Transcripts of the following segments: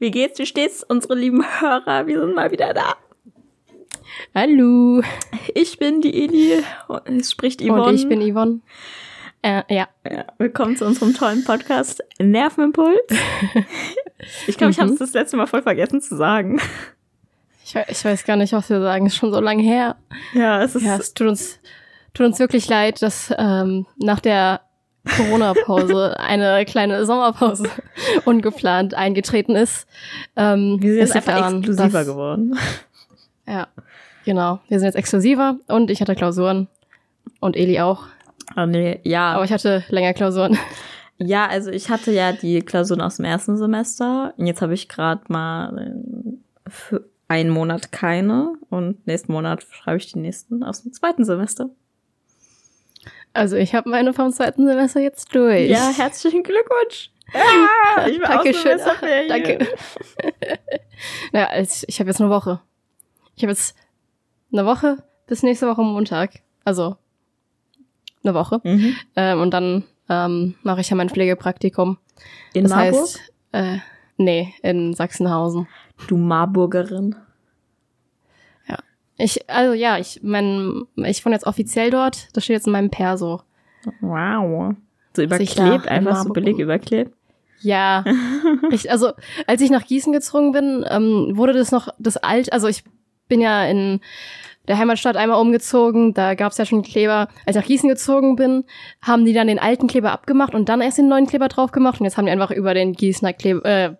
Wie geht's? Wie steht's, unsere lieben Hörer? Wir sind mal wieder da. Hallo. Ich bin die Eli. Es spricht Yvonne. Und ich bin Yvonne. Äh, ja. ja. Willkommen zu unserem tollen Podcast Nervenimpuls. Ich glaube, ich habe es das letzte Mal voll vergessen zu sagen. Ich, ich, weiß gar nicht, was wir sagen. Ist schon so lange her. Ja, es ist. Ja, es tut uns, tut uns wirklich leid, dass ähm, nach der Corona-Pause eine kleine Sommerpause ungeplant eingetreten ist. Ähm, wir sind jetzt einfach daran, exklusiver dass, geworden. Ja, genau. Wir sind jetzt exklusiver und ich hatte Klausuren und Eli auch. Oh nee, ja. Aber ich hatte länger Klausuren. Ja, also ich hatte ja die Klausuren aus dem ersten Semester. Und jetzt habe ich gerade mal für einen Monat keine und nächsten Monat schreibe ich die nächsten aus dem zweiten Semester. Also ich habe meine vom zweiten Semester jetzt durch. Ja, herzlichen Glückwunsch. Ja, ich bin Dankeschön. Ach, danke. naja, ich habe jetzt eine Woche. Ich habe jetzt eine Woche bis nächste Woche Montag. Also eine Woche. Mhm. Ähm, und dann ähm, mache ich ja mein Pflegepraktikum. In das Marburg? heißt, äh, nee, in Sachsenhausen. Du Marburgerin. Ich, also ja, ich mein, ich wohne jetzt offiziell dort. Das steht jetzt in meinem Perso. Wow. So überklebt, einfach so billig überklebt. Ja. ich, also, als ich nach Gießen gezogen bin, ähm, wurde das noch das alt, also ich bin ja in der Heimatstadt einmal umgezogen, da gab es ja schon Kleber. Als ich nach Gießen gezogen bin, haben die dann den alten Kleber abgemacht und dann erst den neuen Kleber drauf gemacht und jetzt haben die einfach über den Gießener Kleber, äh,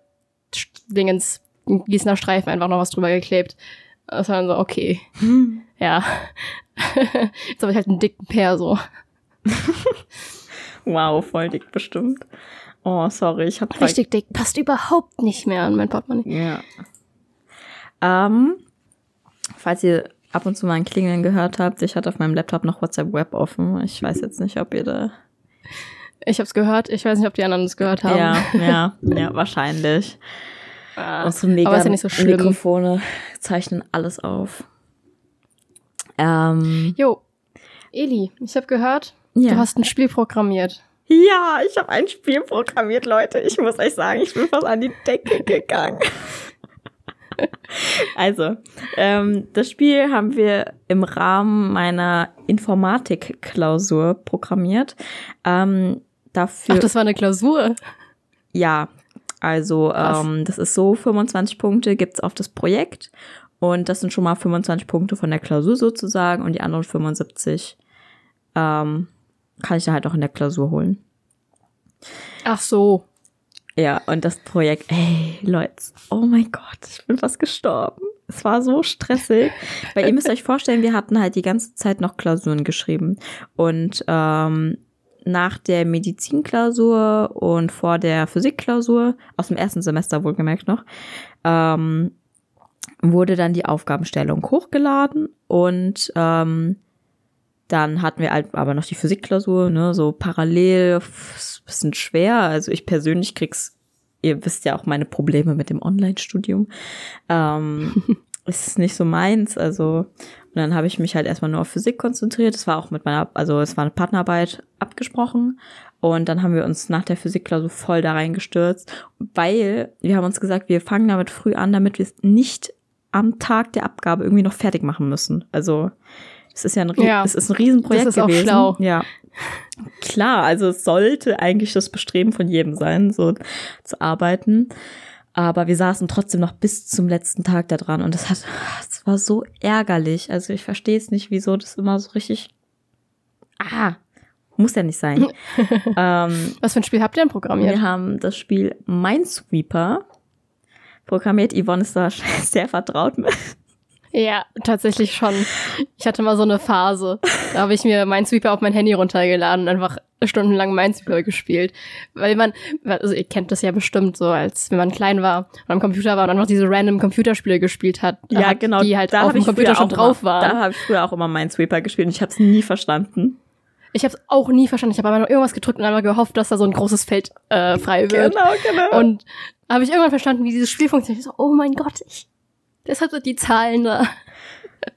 Dingens, Gießener Streifen einfach noch was drüber geklebt. Das war dann so, okay. Hm. Ja. Jetzt habe ich halt einen dicken Perso. wow, voll dick bestimmt. Oh, sorry, ich habe richtig dick. Passt überhaupt nicht mehr an mein Portemonnaie. Ja. Ähm, falls ihr ab und zu mal ein Klingeln gehört habt, ich hatte auf meinem Laptop noch WhatsApp Web offen. Ich weiß jetzt nicht, ob ihr da. Ich habe es gehört. Ich weiß nicht, ob die anderen es gehört haben. Ja, ja, ja, wahrscheinlich. Unsere mega aber ist ja nicht so schlimm. Mikrofone zeichnen alles auf. Ähm, jo, Eli, ich habe gehört, ja. du hast ein Spiel programmiert. Ja, ich habe ein Spiel programmiert, Leute. Ich muss euch sagen, ich bin fast an die Decke gegangen. also, ähm, das Spiel haben wir im Rahmen meiner Informatik-Klausur programmiert. Ähm, dafür Ach, das war eine Klausur? Ja, also ähm, das ist so, 25 Punkte gibt's auf das Projekt und das sind schon mal 25 Punkte von der Klausur sozusagen und die anderen 75 ähm, kann ich da halt auch in der Klausur holen. Ach so. Ja, und das Projekt, ey, Leute, oh mein Gott, ich bin fast gestorben. Es war so stressig. Weil ihr müsst euch vorstellen, wir hatten halt die ganze Zeit noch Klausuren geschrieben. Und ähm, nach der Medizinklausur und vor der Physikklausur, aus dem ersten Semester wohlgemerkt noch, ähm, wurde dann die Aufgabenstellung hochgeladen und ähm, dann hatten wir halt aber noch die Physikklausur, ne, so parallel, bisschen schwer. Also ich persönlich krieg's, ihr wisst ja auch meine Probleme mit dem Online-Studium. Ähm, ist nicht so meins, also und dann habe ich mich halt erstmal nur auf Physik konzentriert. Das war auch mit meiner, also es war eine Partnerarbeit abgesprochen. Und dann haben wir uns nach der Physikklausur voll da reingestürzt, weil wir haben uns gesagt, wir fangen damit früh an, damit wir es nicht am Tag der Abgabe irgendwie noch fertig machen müssen. Also es ist ja ein, ja, es ist ein Riesenprojekt das ist gewesen. Auch schlau. Ja. Klar, also es sollte eigentlich das Bestreben von jedem sein, so zu arbeiten. Aber wir saßen trotzdem noch bis zum letzten Tag da dran und das hat, es war so ärgerlich. Also ich verstehe es nicht, wieso das immer so richtig, ah, muss ja nicht sein. ähm, Was für ein Spiel habt ihr denn programmiert? Wir haben das Spiel Minesweeper programmiert. Yvonne ist da sehr vertraut mit. Ja, tatsächlich schon. Ich hatte mal so eine Phase. Da habe ich mir Minesweeper auf mein Handy runtergeladen und einfach stundenlang Minesweeper gespielt. Weil man, also ihr kennt das ja bestimmt so, als wenn man klein war und am Computer war und einfach diese random Computerspiele gespielt hat. Ja, hat, genau. Die halt auf dem Computer schon drauf waren. Da habe ich früher auch immer Minesweeper gespielt und ich habe es nie verstanden. Ich habe es auch nie verstanden. Ich habe aber noch irgendwas gedrückt und einmal gehofft, dass da so ein großes Feld äh, frei wird. Genau, genau. Und habe ich irgendwann verstanden, wie dieses Spiel funktioniert. Ich so, oh mein Gott, ich Deshalb sind die Zahlen da.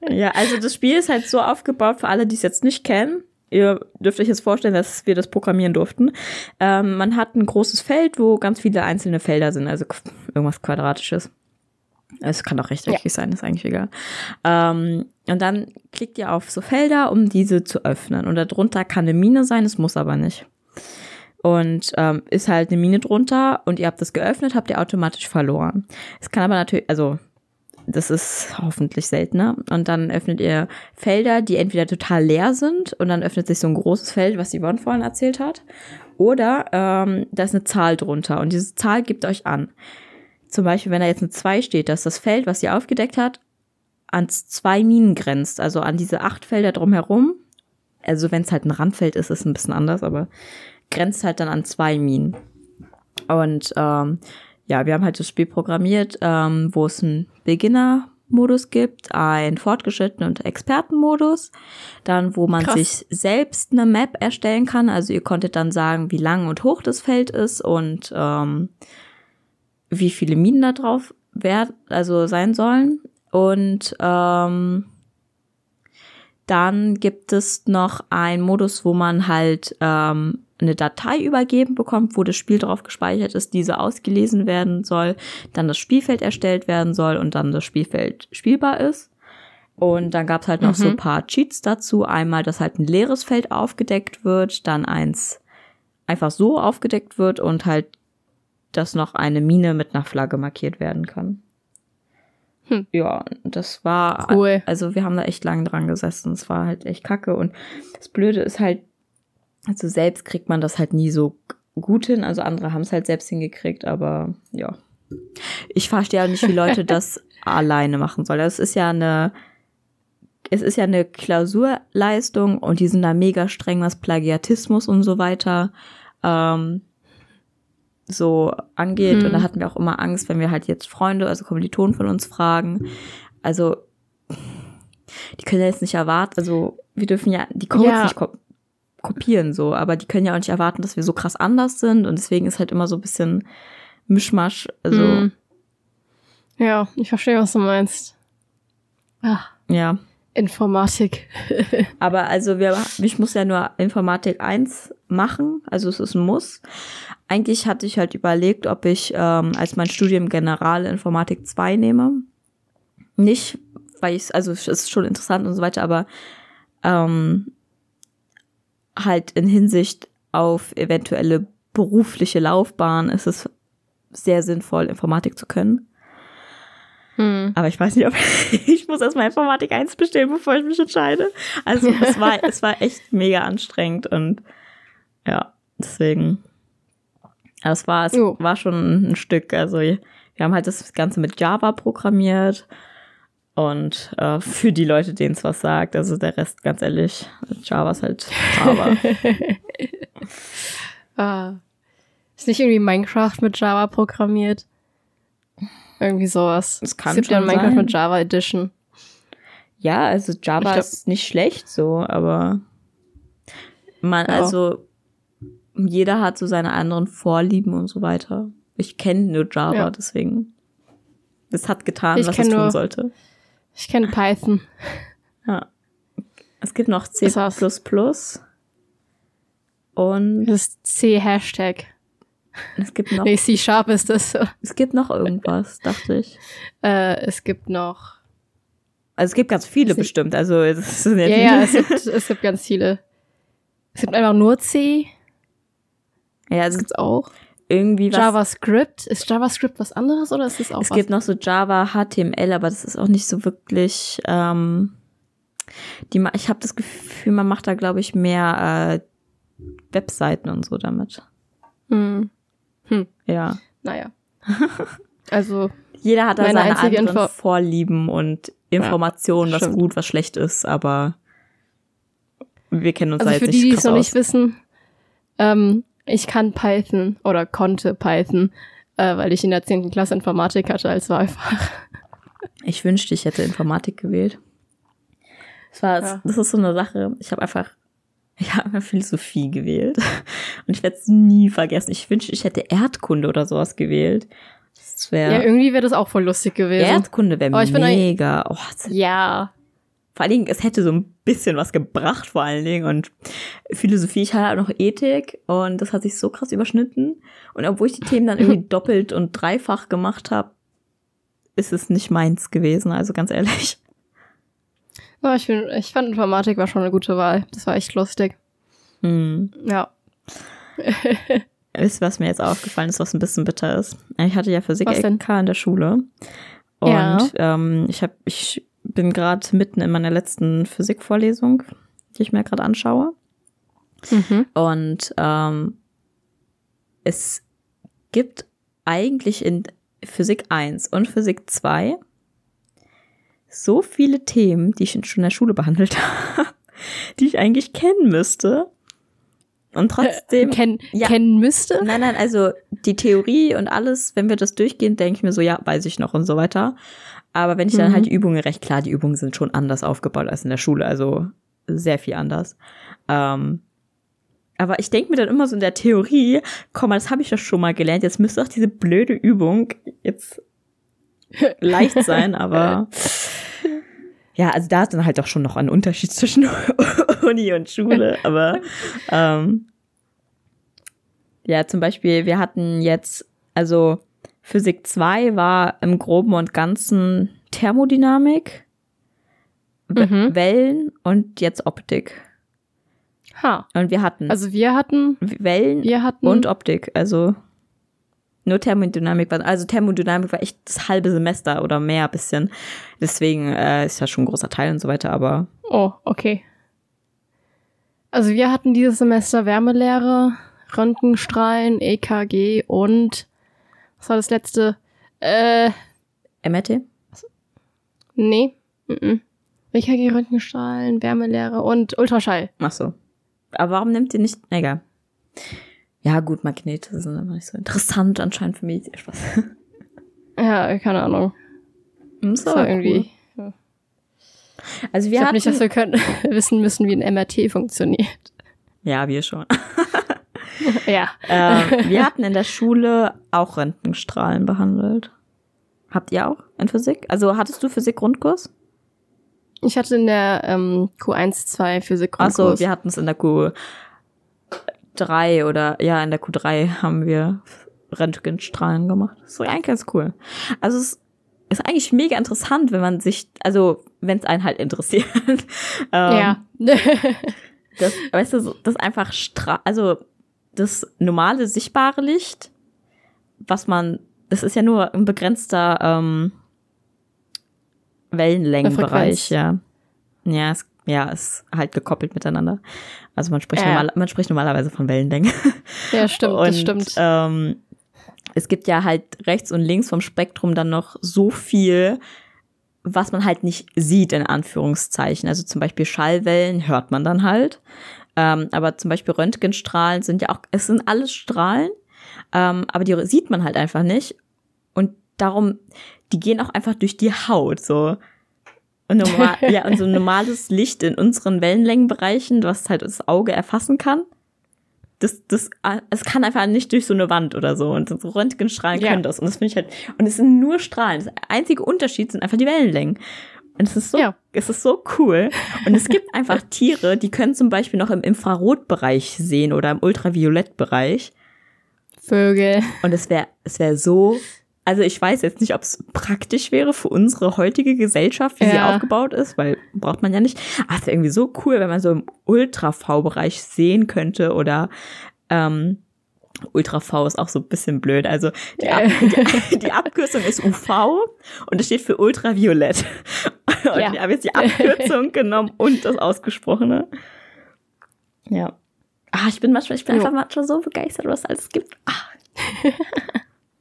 Ja, also das Spiel ist halt so aufgebaut für alle, die es jetzt nicht kennen. Ihr dürft euch jetzt vorstellen, dass wir das programmieren durften. Ähm, man hat ein großes Feld, wo ganz viele einzelne Felder sind. Also irgendwas Quadratisches. Es kann auch rechteckig ja. sein, ist eigentlich egal. Ähm, und dann klickt ihr auf so Felder, um diese zu öffnen. Und darunter kann eine Mine sein, es muss aber nicht. Und ähm, ist halt eine Mine drunter und ihr habt das geöffnet, habt ihr automatisch verloren. Es kann aber natürlich, also das ist hoffentlich seltener. Und dann öffnet ihr Felder, die entweder total leer sind und dann öffnet sich so ein großes Feld, was Yvonne vorhin erzählt hat. Oder ähm, da ist eine Zahl drunter und diese Zahl gibt euch an. Zum Beispiel, wenn da jetzt eine 2 steht, dass das Feld, was ihr aufgedeckt hat, an zwei Minen grenzt, also an diese acht Felder drumherum. Also wenn es halt ein Randfeld ist, ist es ein bisschen anders, aber grenzt halt dann an zwei Minen. Und ähm, ja, wir haben halt das Spiel programmiert, ähm, wo es einen Beginner-Modus gibt, einen fortgeschrittenen und Experten-Modus, dann wo man Krass. sich selbst eine Map erstellen kann. Also ihr konntet dann sagen, wie lang und hoch das Feld ist und ähm, wie viele Minen da drauf wert, also sein sollen. Und ähm, dann gibt es noch einen Modus, wo man halt ähm, eine Datei übergeben bekommt, wo das Spiel drauf gespeichert ist, diese ausgelesen werden soll, dann das Spielfeld erstellt werden soll und dann das Spielfeld spielbar ist. Und dann gab es halt noch mhm. so ein paar Cheats dazu. Einmal, dass halt ein leeres Feld aufgedeckt wird, dann eins einfach so aufgedeckt wird und halt, dass noch eine Mine mit einer Flagge markiert werden kann. Hm. Ja, das war, cool. also wir haben da echt lange dran gesessen. Es war halt echt kacke. Und das Blöde ist halt, also selbst kriegt man das halt nie so gut hin. Also andere haben es halt selbst hingekriegt, aber ja. Ich verstehe auch nicht, wie Leute das alleine machen sollen. Das ist ja eine, es ist ja eine Klausurleistung und die sind da mega streng, was Plagiatismus und so weiter ähm, so angeht. Hm. Und da hatten wir auch immer Angst, wenn wir halt jetzt Freunde, also Kommilitonen von uns fragen. Also, die können ja jetzt nicht erwarten, also wir dürfen ja die Codes ja. nicht kopieren so, aber die können ja auch nicht erwarten, dass wir so krass anders sind und deswegen ist halt immer so ein bisschen Mischmasch, also hm. Ja, ich verstehe, was du meinst. Ah. Ja. Informatik. aber also wir, ich muss ja nur Informatik 1 machen, also es ist ein Muss. Eigentlich hatte ich halt überlegt, ob ich ähm, als mein Studium General Informatik 2 nehme. Nicht, weil ich, also es ist schon interessant und so weiter, aber ähm, halt in Hinsicht auf eventuelle berufliche Laufbahn ist es sehr sinnvoll, Informatik zu können. Hm. Aber ich weiß nicht, ob ich muss erstmal Informatik 1 bestellen, bevor ich mich entscheide. Also es war, es war echt mega anstrengend und ja, deswegen. Aber es war, es jo. war schon ein Stück. Also wir haben halt das Ganze mit Java programmiert und äh, für die Leute, denen es was sagt, also der Rest, ganz ehrlich, Java ist halt Java. ah. Ist nicht irgendwie Minecraft mit Java programmiert? Irgendwie sowas. Es kann es gibt ja Minecraft sein. mit Java Edition. Ja, also Java glaub, ist nicht schlecht so, aber man, ja. also jeder hat so seine anderen Vorlieben und so weiter. Ich kenne nur Java, ja. deswegen. Es hat getan, ich was es tun sollte. Ich kenne Python. Ja. Es gibt noch C++ und das ist C Hashtag. Es gibt noch. Nee, C Sharp ist das so. Es gibt noch irgendwas, dachte ich. Äh, es gibt noch. Also es gibt ganz viele bestimmt. Also es sind ja, ja, ja es, gibt, es gibt ganz viele. Es gibt einfach nur C. Ja, das gibt's auch. Irgendwie was. JavaScript. Ist JavaScript was anderes oder ist das auch Es was? gibt noch so Java, HTML, aber das ist auch nicht so wirklich. Ähm, die, ich habe das Gefühl, man macht da, glaube ich, mehr äh, Webseiten und so damit. Hm. Hm. Ja. Naja. Also. Jeder hat da seine anderen Info Vorlieben und Informationen, ja, was stimmt. gut, was schlecht ist, aber wir kennen uns also halt für nicht die, die es noch aus. nicht wissen, ähm, ich kann Python oder konnte Python, äh, weil ich in der 10. Klasse Informatik hatte als Wahlfach. Ich wünschte, ich hätte Informatik gewählt. Das, war, ja. das ist so eine Sache. Ich habe einfach, ich habe Philosophie gewählt. Und ich werde es nie vergessen. Ich wünschte, ich hätte Erdkunde oder sowas gewählt. Das wär, ja, irgendwie wäre das auch voll lustig gewesen. Erdkunde wäre mega. Oh, ja. Vor allen Dingen, es hätte so ein bisschen was gebracht, vor allen Dingen. Und Philosophie, ich hatte auch noch Ethik und das hat sich so krass überschnitten. Und obwohl ich die Themen dann irgendwie doppelt und dreifach gemacht habe, ist es nicht meins gewesen, also ganz ehrlich. Ja, ich, find, ich fand Informatik war schon eine gute Wahl. Das war echt lustig. Hm. Ja. Wisst ihr, was mir jetzt aufgefallen ist, was ein bisschen bitter ist? Ich hatte ja Physik? LK in der Schule. Und Ja. ähm, ich, hab, ich bin gerade mitten in meiner letzten Physikvorlesung, die ich mir gerade anschaue. Mhm. Und ähm, es gibt eigentlich in Physik 1 und Physik 2 so viele Themen, die ich schon in der Schule behandelt habe, die ich eigentlich kennen müsste. Und trotzdem. Ken ja. Kennen müsste? Nein, nein, also die Theorie und alles, wenn wir das durchgehen, denke ich mir so, ja, weiß ich noch und so weiter. Aber wenn ich dann Mhm. halt die Übungen recht klar, die Übungen sind schon anders aufgebaut als in der Schule, also sehr viel anders. Ähm, aber ich denke mir dann immer so in der Theorie, komm mal, das habe ich doch schon mal gelernt, jetzt müsste auch diese blöde Übung jetzt leicht sein, aber ja, also da ist dann halt auch schon noch ein Unterschied zwischen Uni und Schule, aber ähm, ja, zum Beispiel, wir hatten jetzt, also Physik 2 war im Groben und Ganzen Thermodynamik, Mhm. Wellen und jetzt Optik. Ha. Und wir hatten Also wir hatten, Wellen wir hatten und Optik, also nur Thermodynamik war, also Thermodynamik war echt das halbe Semester oder mehr bisschen. Deswegen äh, ist ja schon ein großer Teil und so weiter, aber Oh, okay. Also wir hatten dieses Semester Wärmelehre, Röntgenstrahlen, EKG und was war das letzte? Äh, MRT? nee. Mhm. EKG, Röntgenstrahlen, Wärmelehre und Ultraschall. Ach so. Aber warum nimmt ihr nicht, egal. Ja, gut, Magnete sind immer nicht so interessant anscheinend für mich. Spaß. Ja, keine Ahnung. Das Das war irgendwie. Also Ich wir glaube hatten, nicht, dass wir können, wissen müssen, wie ein MRT funktioniert. ja, wir schon. ja. äh, wir hatten in der Schule auch Röntgenstrahlen behandelt. Habt ihr auch in Physik? Also hattest du Physik-Grundkurs? Ich hatte in der ähm, Q1, 2 Physik Ach so, wir hatten es in der Q3 oder ja, in der Q3 haben wir Röntgenstrahlen gemacht. Das ist eigentlich ganz cool. Also es ist eigentlich mega interessant, wenn man sich, also wenn es einen halt interessiert. ähm, Ja. Das, weißt du, das einfach Stra also das normale sichtbare Licht, was man, das ist ja nur ein begrenzter ähm, Wellenlängenbereich, ja. Ja, es, ja, ist halt gekoppelt miteinander. Also man spricht, Ja. normal, man spricht normalerweise von Wellenlänge. ja, stimmt, und, das stimmt. Ähm, es gibt ja halt rechts und links vom Spektrum dann noch so viel, was man halt nicht sieht, in Anführungszeichen. Also zum Beispiel Schallwellen hört man dann halt. Ähm, aber zum Beispiel Röntgenstrahlen sind ja auch, es sind alles Strahlen, ähm, aber die sieht man halt einfach nicht. Und darum, die gehen auch einfach durch die Haut, so. Und, normal, ja, und so normales Licht in unseren Wellenlängenbereichen, was halt das Auge erfassen kann, das, das, es kann einfach nicht durch so eine Wand oder so. Und so Röntgenstrahlen Ja. können das. Und das finde ich halt, und es sind nur Strahlen. Der einzige Unterschied sind einfach die Wellenlängen. Und es ist so, Ja. es ist so cool. Und es gibt einfach Tiere, die können zum Beispiel noch im Infrarotbereich sehen oder im Ultraviolettbereich. Vögel. Und es wäre, es wäre so, also ich weiß jetzt nicht, ob es praktisch wäre für unsere heutige Gesellschaft, wie sie Ja. aufgebaut ist, weil braucht man ja nicht. Aber es wäre irgendwie so cool, wenn man so im Ultra-V-Bereich sehen könnte oder ähm, Ultra-V ist auch so ein bisschen blöd. Also die, Ab die, die Abkürzung ist UV und es steht für Ultraviolett. Ja. ich habe jetzt die Abkürzung genommen und das Ausgesprochene. Ja. Ah, ich bin manchmal, ich bin Jo. einfach manchmal so begeistert, was es alles gibt. Ah.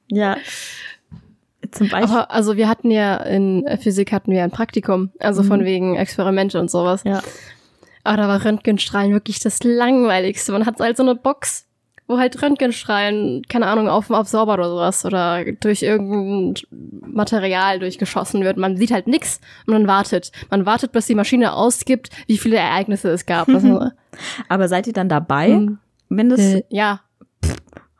ja. Zum Beispiel. Aber also wir hatten ja in Physik hatten wir ein Praktikum, also von Mhm. wegen Experimente und sowas. ja. Aber da war Röntgenstrahlen wirklich das langweiligste. Man hat halt so eine Box, wo halt Röntgenstrahlen, keine Ahnung, auf dem Absorber oder sowas oder durch irgendein Material durchgeschossen wird. Man sieht halt nix und man wartet. Man wartet, bis die Maschine ausgibt, wie viele Ereignisse es gab. Aber seid ihr dann dabei, Hm. wenn das äh, ja,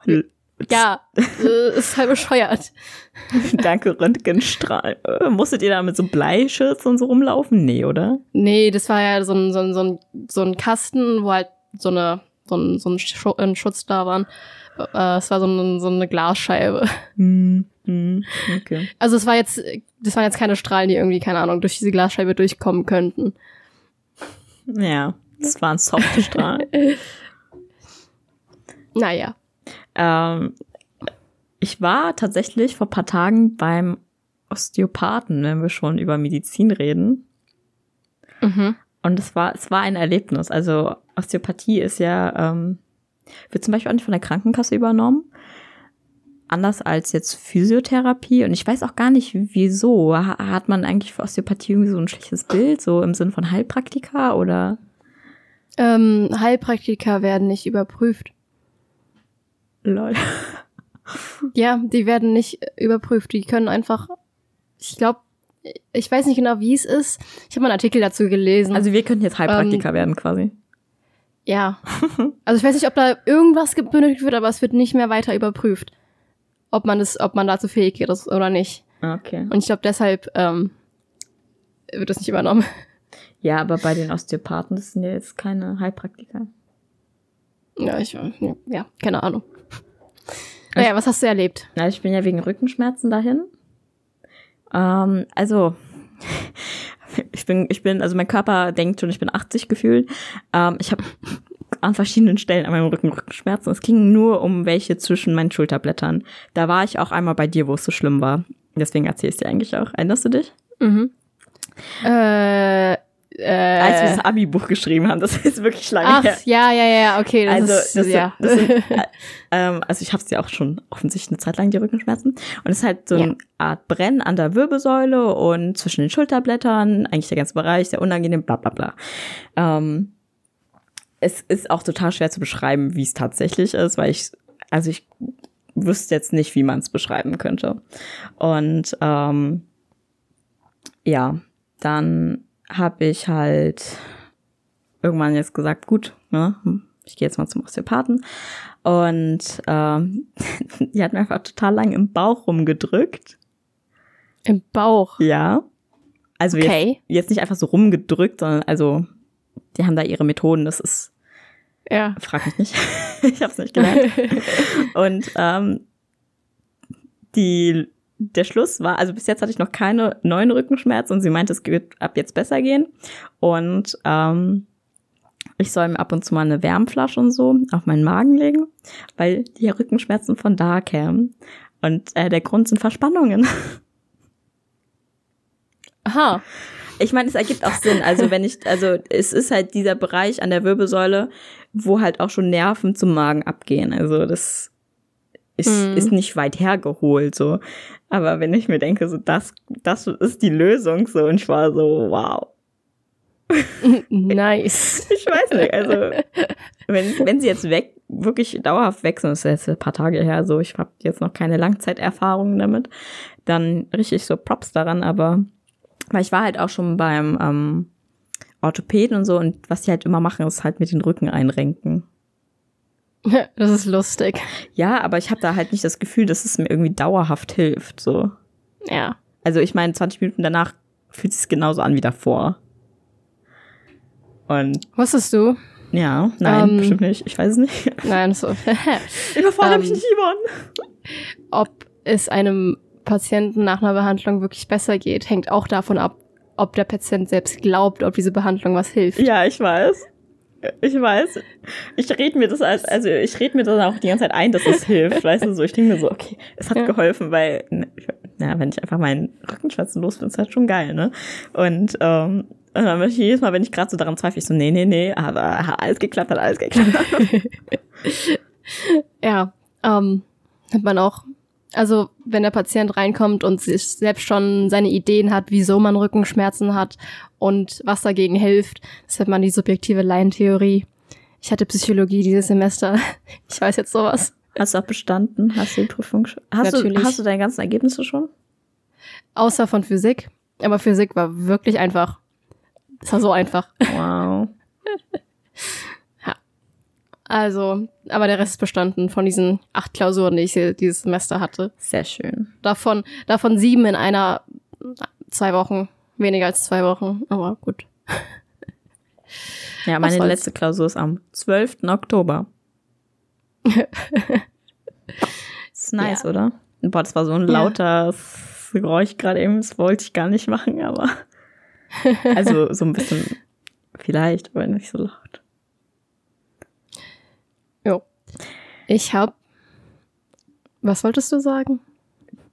L- Ja, äh, ist halt bescheuert. Danke, Röntgenstrahl. Äh, Musstet ihr da mit so Bleischirts und so rumlaufen? Nee, oder? Nee, das war ja so ein, so ein, so ein, so ein Kasten, wo halt so eine, so ein, so ein, Schu ein Schutz da war. Äh, es war so, ein, so eine Glasscheibe. Hm, hm, okay. Also es war jetzt, das waren jetzt keine Strahlen, die irgendwie, keine Ahnung, durch diese Glasscheibe durchkommen könnten. Ja, das war ein Softstrahl. Naja. ähm, ich war tatsächlich vor paar Tagen beim Osteopathen, wenn wir schon über Medizin reden. Mhm. Und es war, es war ein Erlebnis. Also Osteopathie ist ja, ähm, wird zum Beispiel auch nicht von der Krankenkasse übernommen. Anders als jetzt Physiotherapie. Und ich weiß auch gar nicht, wieso. Ha- Hat man eigentlich für Osteopathie irgendwie so ein schlechtes Bild, so im Sinn von Heilpraktiker oder? Ähm, Heilpraktiker werden nicht überprüft. Lol. Ja, die werden nicht überprüft. Die können einfach, ich glaube, ich weiß nicht genau, wie es ist. Ich habe mal einen Artikel dazu gelesen. Also wir könnten jetzt Heilpraktiker werden quasi. ja. Also ich weiß nicht, ob da irgendwas ge- benötigt wird, aber es wird nicht mehr weiter überprüft. Ob man das, ob man dazu fähig ist oder nicht. Okay. Und ich glaube, deshalb ähm, wird das nicht übernommen. Ja, aber bei den Osteopathen, das sind ja jetzt keine Heilpraktiker. Ja, ich, ja, keine Ahnung. Naja, was hast du erlebt? Na, ich bin ja wegen Rückenschmerzen dahin. Ähm, also, ich bin, ich bin, also mein Körper denkt schon, ich bin 80 gefühlt. Ähm, ich habe an verschiedenen Stellen an meinem Rücken Rückenschmerzen. Es ging nur um welche zwischen meinen Schulterblättern. Da war ich auch einmal bei dir, wo es so schlimm war. Deswegen erzähle ich dir eigentlich auch. Erinnerst du dich? Mhm. Äh, Als wir äh, das Abi-Buch geschrieben haben, das ist wirklich lange ach, her. ja, ja, ja, okay. Das Also, ist, das, ja. das sind, äh, ähm, also ich habe ja auch schon offensichtlich eine Zeit lang die Rückenschmerzen. Und es ist halt so Ja. eine Art Brennen an der Wirbelsäule und zwischen den Schulterblättern, eigentlich der ganze Bereich, sehr unangenehm, bla bla bla. Ähm, es ist auch total schwer zu beschreiben, wie es tatsächlich ist, weil ich, also ich wüsste jetzt nicht, wie man es beschreiben könnte. Und ähm, ja, dann habe ich halt irgendwann jetzt gesagt, gut, ne, ich gehe jetzt mal zum Osteopathen. Und ähm, die hat mir einfach total lang im Bauch rumgedrückt. Im Bauch. Ja. Also jetzt, Okay. jetzt nicht einfach so rumgedrückt, sondern also die haben da ihre Methoden, das ist, Ja. frag mich nicht, ich habe es nicht gelernt. Und ähm, die, der Schluss war, also bis jetzt hatte ich noch keine neuen Rückenschmerzen und sie meinte, es wird ab jetzt besser gehen. Und ähm, ich soll mir ab und zu mal eine Wärmflasche und so auf meinen Magen legen, weil die Rückenschmerzen von da kämen. Und äh, der Grund sind Verspannungen. Aha. Ich meine, es ergibt auch Sinn. Also wenn ich, also es ist halt dieser Bereich an der Wirbelsäule, wo halt auch schon Nerven zum Magen abgehen. Also das ist, Hm. ist nicht weit hergeholt so. Aber wenn ich mir denke, so das, das ist die Lösung so und ich war so, wow. Nice. Ich weiß nicht. Also wenn, wenn sie jetzt weg, wirklich dauerhaft weg sind, das ist jetzt ein paar Tage her, so ich habe jetzt noch keine Langzeiterfahrungen damit, dann richtig so Props daran, aber weil ich war halt auch schon beim ähm, Orthopäden und so und was die halt immer machen, ist halt mit den Rücken einrenken. Das ist lustig. Ja, aber ich habe da halt nicht das Gefühl, dass es mir irgendwie dauerhaft hilft. So. Ja. Also ich meine, 20 Minuten danach fühlt es sich genauso an wie davor. Und Wusstest du? ja, nein, Ähm. bestimmt nicht. Ich weiß es nicht. Nein, so. Überfordere mich Ähm. nicht, Yvonne. ob es einem Patienten nach einer Behandlung wirklich besser geht, hängt auch davon ab, ob der Patient selbst glaubt, ob diese Behandlung was hilft. Ja, ich weiß. Ich weiß. Ich rede mir das als, also ich rede mir das auch die ganze Zeit ein, dass es hilft. Weißt du, so ich denke mir so, okay, es hat Ja. geholfen, weil, ne, na, wenn ich einfach meinen Rückenschmerzen los bin, ist halt schon geil, ne? Und, ähm, und dann möchte ich jedes Mal, wenn ich gerade so daran zweifle, ich so, nee, nee, nee, aber hat alles geklappt, hat alles geklappt. Ja, ähm, hat man auch. Also, wenn der Patient reinkommt und sich selbst schon seine Ideen hat, wieso man Rückenschmerzen hat und was dagegen hilft, das nennt man die subjektive Laientheorie. Ich hatte Psychologie dieses Semester. Ich weiß jetzt sowas. Hast du auch bestanden? Hast du die Prüfung schon? Hast Natürlich. du, hast du deine ganzen Ergebnisse schon? Außer von Physik. Aber Physik war wirklich einfach. Es war so einfach. Wow. Also, aber der Rest bestanden von diesen acht Klausuren, die ich dieses Semester hatte. Sehr schön. Davon, davon sieben in einer, zwei Wochen. Weniger als zwei Wochen, aber gut. Ja, meine letzte Klausur ist am 12. Oktober. ist nice, ja. oder? Boah, das war so ein lautes ja. Geräusch gerade eben. Das wollte ich gar nicht machen, aber. Also so ein bisschen vielleicht, aber nicht so laut. Jo. Ich hab. Was wolltest du sagen?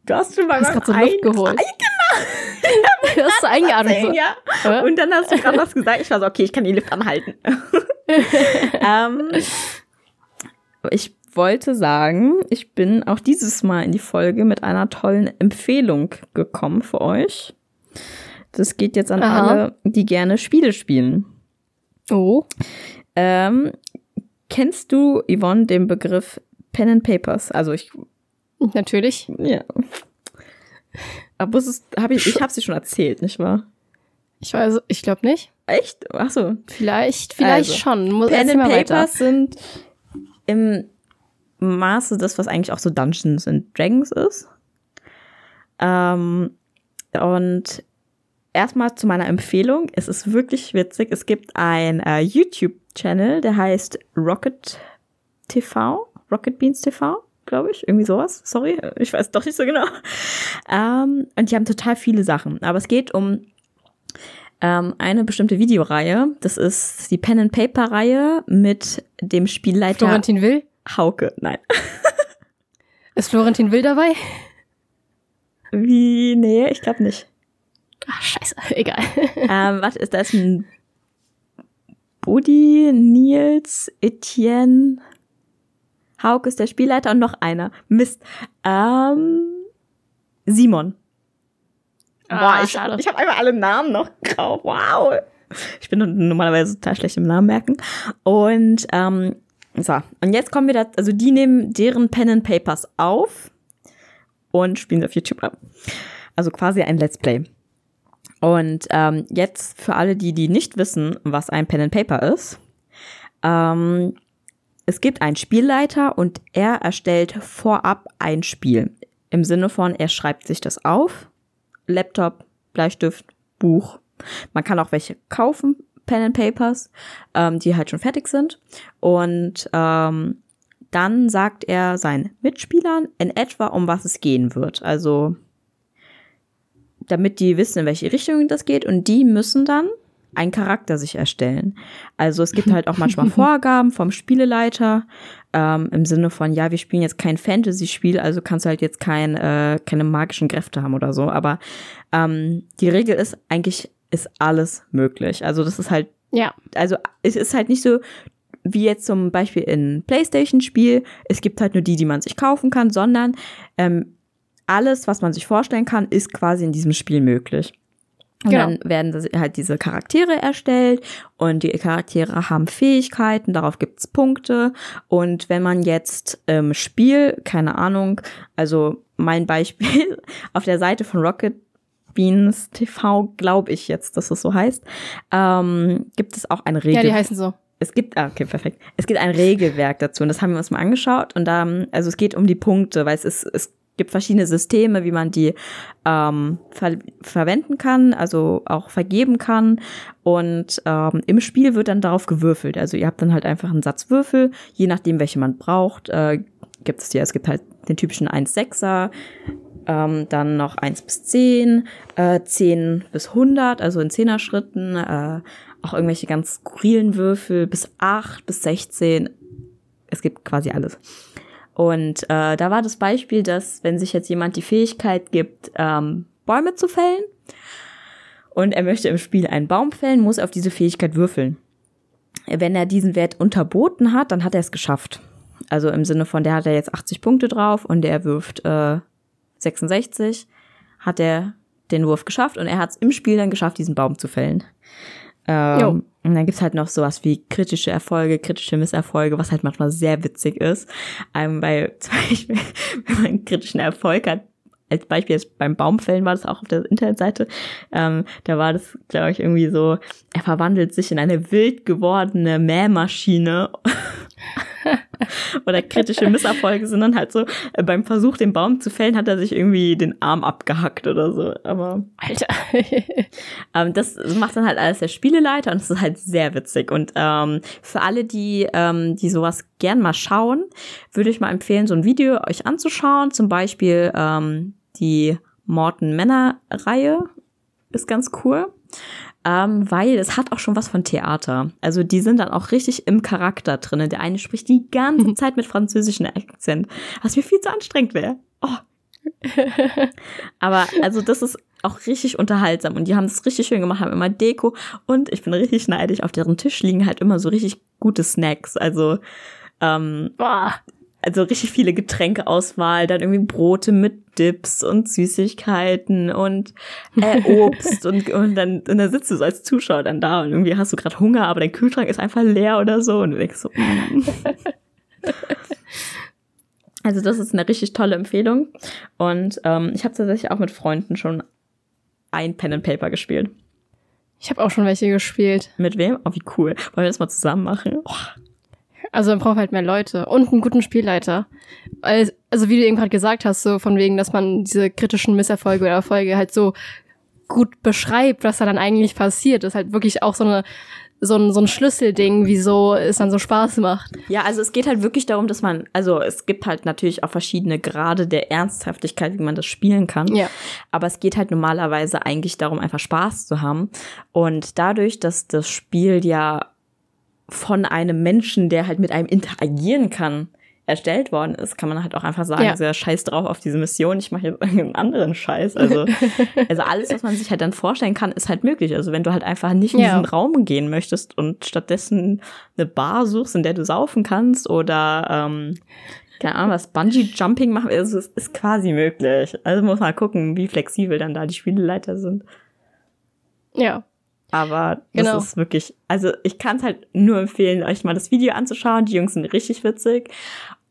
Du hast schon mal hast gerade so Luft geholt. Genau. du hast du eingeatmet. Ja. Und dann hast du gerade was gesagt. Ich war so, okay, ich kann die Lift anhalten. ähm, ich wollte sagen, ich bin auch dieses Mal in die Folge mit einer tollen Empfehlung gekommen für euch. Das geht jetzt an Aha. alle, die gerne Spiele spielen. Oh. Ähm, kennst du, Yvonne, den Begriff Pen and Papers? Also ich. Natürlich. Ja. Aber es hab ich, ich habe sie schon erzählt, nicht wahr? Ich weiß, ich glaube nicht. Echt? Achso. Vielleicht, vielleicht also, schon. Muss Pen and Papers weiter. sind im Maße das, was eigentlich auch so Dungeons and Dragons ist. Ähm, und erstmal zu meiner Empfehlung. Es ist wirklich witzig. Es gibt ein äh, YouTube-Channel, der heißt Rocket TV, Rocket Beans TV, glaube ich. Irgendwie sowas. Sorry, ich weiß doch nicht so genau. Ähm, und die haben total viele Sachen. Aber es geht um ähm, eine bestimmte Videoreihe. Das ist die Pen and Paper Reihe mit dem Spielleiter Florentin Will. Hauke. Nein. ist Florentin Will dabei? Wie? Nee, ich glaube nicht. Ach, scheiße, egal. ähm, was ist das? Ein Buddy, Nils, Etienne, Hauke ist der Spielleiter und noch einer. Mist. Ähm, Simon. Ah, Boah, ich, ich habe einfach alle Namen noch grau. Wow. Ich bin normalerweise total schlecht im Namen merken. Und ähm, so, und jetzt kommen wir da, also die nehmen deren Pen and Papers auf und spielen sie auf YouTube ab. Also quasi ein Let's Play. Und ähm, jetzt für alle, die, die nicht wissen, was ein Pen and Paper ist, ähm, es gibt einen Spielleiter und er erstellt vorab ein Spiel. Im Sinne von, er schreibt sich das auf. Laptop, Bleistift, Buch. Man kann auch welche kaufen, Pen and Papers, ähm, die halt schon fertig sind. Und ähm, dann sagt er seinen Mitspielern in etwa, um was es gehen wird. Also damit die wissen, in welche Richtung das geht. Und die müssen dann einen Charakter sich erstellen. Also es gibt halt auch manchmal Vorgaben vom Spieleleiter ähm, im Sinne von, ja, wir spielen jetzt kein Fantasy-Spiel, also kannst du halt jetzt kein, äh, keine magischen Kräfte haben oder so. Aber ähm, die Regel ist eigentlich ist alles möglich. Also das ist halt, ja, also es ist halt nicht so wie jetzt zum Beispiel in PlayStation-Spiel. Es gibt halt nur die, die man sich kaufen kann, sondern ähm, alles, was man sich vorstellen kann, ist quasi in diesem Spiel möglich. Und genau. dann werden halt diese Charaktere erstellt und die Charaktere haben Fähigkeiten, darauf gibt's Punkte. Und wenn man jetzt im Spiel, keine Ahnung, also mein Beispiel auf der Seite von Rocket Beans TV, glaube ich jetzt, dass es so heißt, ähm, gibt es auch ein Regel. Ja, die heißen so. Es gibt, ah, okay, perfekt. Es gibt ein Regelwerk dazu und das haben wir uns mal angeschaut und da, also es geht um die Punkte, weil es ist, es gibt verschiedene Systeme, wie man die ähm, ver verwenden kann, also auch vergeben kann. Und ähm, im Spiel wird dann darauf gewürfelt. Also ihr habt dann halt einfach einen Satz Würfel, je nachdem, welche man braucht, äh, gibt es die. Es gibt halt den typischen 1-6er, ähm, dann noch 1 bis 10, äh, 10 bis 100, also in 10er Schritten, äh, auch irgendwelche ganz skurrilen Würfel bis 8 bis 16. Es gibt quasi alles. Und äh, da war das Beispiel, dass wenn sich jetzt jemand die Fähigkeit gibt, ähm, Bäume zu fällen und er möchte im Spiel einen Baum fällen, muss er auf diese Fähigkeit würfeln. Wenn er diesen Wert unterboten hat, dann hat er es geschafft. Also im Sinne von, der hat er jetzt 80 Punkte drauf und der wirft äh, 66, hat er den Wurf geschafft und er hat es im Spiel dann geschafft, diesen Baum zu fällen. Ähm, und dann gibt's halt noch sowas wie kritische Erfolge, kritische Misserfolge, was halt manchmal sehr witzig ist. Ähm, weil zum Beispiel, wenn man einen kritischen Erfolg hat, als Beispiel jetzt beim Baumfällen war das auch auf der Internetseite, ähm, da war das, glaube ich, irgendwie so, er verwandelt sich in eine wild gewordene Mähmaschine Oder kritische Misserfolge sind dann halt so, äh, beim Versuch, den Baum zu fällen, hat er sich irgendwie den Arm abgehackt oder so. Aber Alter. ähm, das macht dann halt alles der Spieleleiter und es ist halt sehr witzig. Und ähm, für alle, die, ähm, die sowas gern mal schauen, würde ich mal empfehlen, so ein Video euch anzuschauen. Zum Beispiel ähm, die Morten Männer Reihe ist ganz cool ähm, weil es hat auch schon was von Theater. Also die sind dann auch richtig im Charakter drin. Der eine spricht die ganze Zeit mit französischem Akzent, was mir viel zu anstrengend wäre. Oh. Aber also das ist auch richtig unterhaltsam und die haben es richtig schön gemacht, haben immer Deko und ich bin richtig neidisch, auf deren Tisch liegen halt immer so richtig gute Snacks. Also ähm, Boah also richtig viele Getränkeauswahl, dann irgendwie Brote mit Dips und Süßigkeiten und äh, Obst und, und dann und dann sitzt du so als Zuschauer dann da und irgendwie hast du gerade Hunger, aber dein Kühlschrank ist einfach leer oder so und du denkst so. Mm. also das ist eine richtig tolle Empfehlung und ähm, ich habe tatsächlich auch mit Freunden schon ein Pen and Paper gespielt. Ich habe auch schon welche gespielt. Mit wem? Oh, wie cool. Wollen wir das mal zusammen machen? Oh. Also man braucht halt mehr Leute und einen guten Spielleiter. Also wie du eben gerade gesagt hast, so von wegen, dass man diese kritischen Misserfolge oder Erfolge halt so gut beschreibt, was da dann eigentlich passiert, ist halt wirklich auch so eine so ein, so ein Schlüsselding, wieso es dann so Spaß macht. Ja, also es geht halt wirklich darum, dass man, also es gibt halt natürlich auch verschiedene Grade der Ernsthaftigkeit, wie man das spielen kann. Ja. Aber es geht halt normalerweise eigentlich darum, einfach Spaß zu haben. Und dadurch, dass das Spiel ja von einem Menschen, der halt mit einem interagieren kann, erstellt worden ist, kann man halt auch einfach sagen, ja. so, ja, scheiß drauf auf diese Mission, ich mache jetzt irgendeinen anderen Scheiß. Also, also alles, was man sich halt dann vorstellen kann, ist halt möglich. Also wenn du halt einfach nicht in ja. diesen Raum gehen möchtest und stattdessen eine Bar suchst, in der du saufen kannst oder ähm, keine Ahnung, was Bungee-Jumping machen, also es ist quasi möglich. Also muss man gucken, wie flexibel dann da die Spieleleiter sind. Ja. Aber das genau. ist wirklich, also ich kann es halt nur empfehlen, euch mal das Video anzuschauen. Die Jungs sind richtig witzig.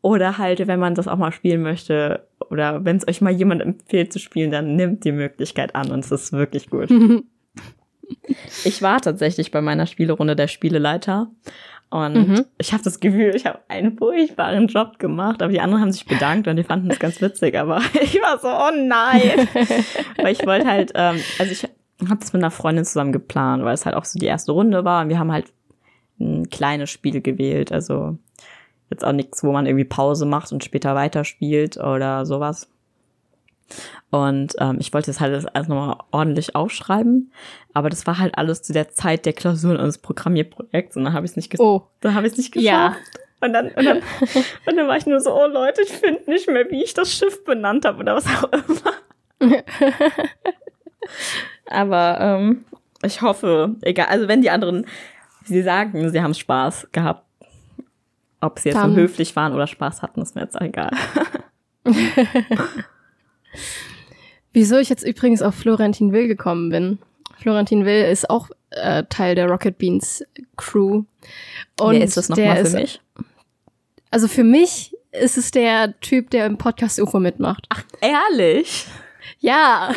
Oder halt, wenn man das auch mal spielen möchte, oder wenn es euch mal jemand empfiehlt zu spielen, dann nimmt die Möglichkeit an und es ist wirklich gut. ich war tatsächlich bei meiner Spielerunde der Spieleleiter. Und mhm. ich habe das Gefühl, ich habe einen furchtbaren Job gemacht, aber die anderen haben sich bedankt und die fanden es ganz witzig, aber ich war so, oh nein. Weil ich wollte halt, ähm, also ich habe das mit einer Freundin zusammen geplant, weil es halt auch so die erste Runde war und wir haben halt ein kleines Spiel gewählt, also jetzt auch nichts, wo man irgendwie Pause macht und später weiterspielt oder sowas. Und ähm, ich wollte das halt alles nochmal ordentlich aufschreiben, aber das war halt alles zu der Zeit der Klausuren unseres Programmierprojekts und dann habe ich es nicht, ges oh. dann habe ich es nicht geschafft. Ja. Und dann, und, dann, und dann war ich nur so, oh Leute, ich finde nicht mehr, wie ich das Schiff benannt habe oder was auch immer. Aber ähm, ich hoffe, egal, also wenn die anderen, sie sagen, sie haben Spaß gehabt, ob sie jetzt Dann. so höflich waren oder Spaß hatten, ist mir jetzt auch egal. Wieso ich jetzt übrigens auf Florentin Will gekommen bin. Florentin Will ist auch äh, Teil der Rocket Beans Crew. Und Wer ist das nochmal für mich? Also für mich ist es der Typ, der im Podcast UFO mitmacht. Ach, ehrlich? Ja.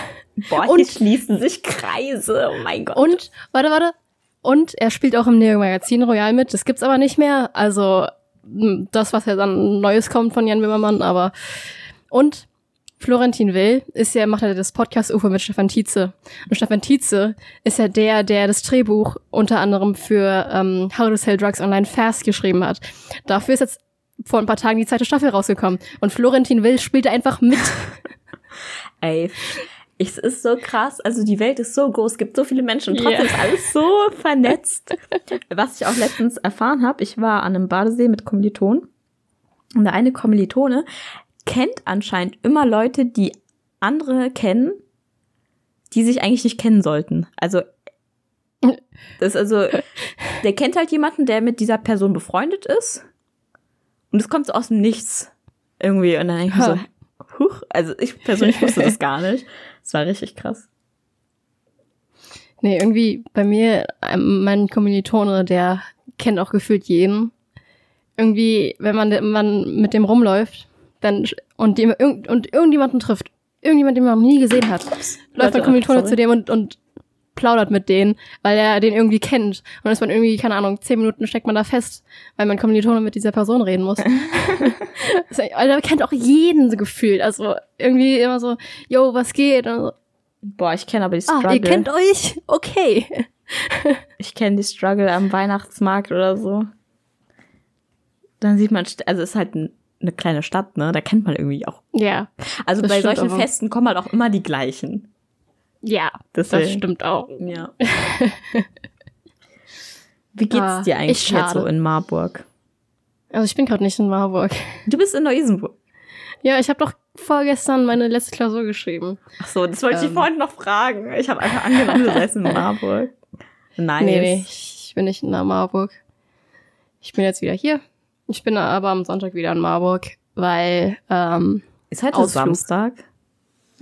Boah, und, schließen sich Kreise. Oh mein Gott. Und, warte, warte. Und er spielt auch im Neo-Magazin Royal mit. Das gibt's aber nicht mehr. Also, das, was ja dann Neues kommt von Jan Wimmermann, aber. Und Florentin Will ist ja, macht ja das Podcast-UFO mit Stefan Tietze. Und Stefan Tietze ist ja der, der das Drehbuch unter anderem für ähm, How to Sell Drugs Online Fast geschrieben hat. Dafür ist jetzt vor ein paar Tagen die zweite Staffel rausgekommen. Und Florentin Will spielt einfach mit. Ey, es ist so krass. Also die Welt ist so groß, es gibt so viele Menschen und trotzdem yeah. ist alles so vernetzt. Was ich auch letztens erfahren habe, ich war an einem Badesee mit Kommilitonen und der eine Kommilitone kennt anscheinend immer Leute, die andere kennen, die sich eigentlich nicht kennen sollten. Also das ist also, der kennt halt jemanden, der mit dieser Person befreundet ist. Und es kommt so aus dem Nichts irgendwie. Und dann denke ich so, huch, also ich persönlich wusste das gar nicht. Das war richtig krass. Nee, irgendwie bei mir, ähm, mein Kommilitone, der kennt auch gefühlt jeden. Irgendwie, wenn man, wenn man mit dem rumläuft, dann und, dem, und irgendjemanden trifft, irgendjemand, den man noch nie gesehen hat, läuft mein Kommilitone zu dem und, und plaudert mit denen, weil er den irgendwie kennt. Und dann ist man irgendwie, keine Ahnung, zehn Minuten steckt man da fest, weil man Kommilitone mit dieser Person reden muss. Alter, kennt auch jeden so gefühlt. Also irgendwie immer so, yo, was geht? So, Boah, ich kenne aber die Struggle. ah, ihr kennt euch? Okay. Ich kenne die Struggle am Weihnachtsmarkt oder so. Dann sieht man, also es ist halt ein, eine kleine Stadt, ne? Da kennt man irgendwie auch. Ja. Also bei solchen aber. Festen kommen halt auch immer die gleichen. Ja, das Deswegen. stimmt auch. Ja. Wie geht's Ah, dir eigentlich jetzt so in Marburg? Also ich bin gerade nicht in Marburg. Du bist in Neu-Isenburg. Ja, ich habe doch vorgestern meine letzte Klausur geschrieben. Ach so, das wollte ich Ähm. vorhin noch fragen. Ich habe einfach angenommen, du wärst in Marburg. Nice. Nee, nee, ich bin nicht in Marburg. Ich bin jetzt wieder hier. Ich bin aber am Sonntag wieder in Marburg, weil ähm, Ist heute Ausflug. Samstag?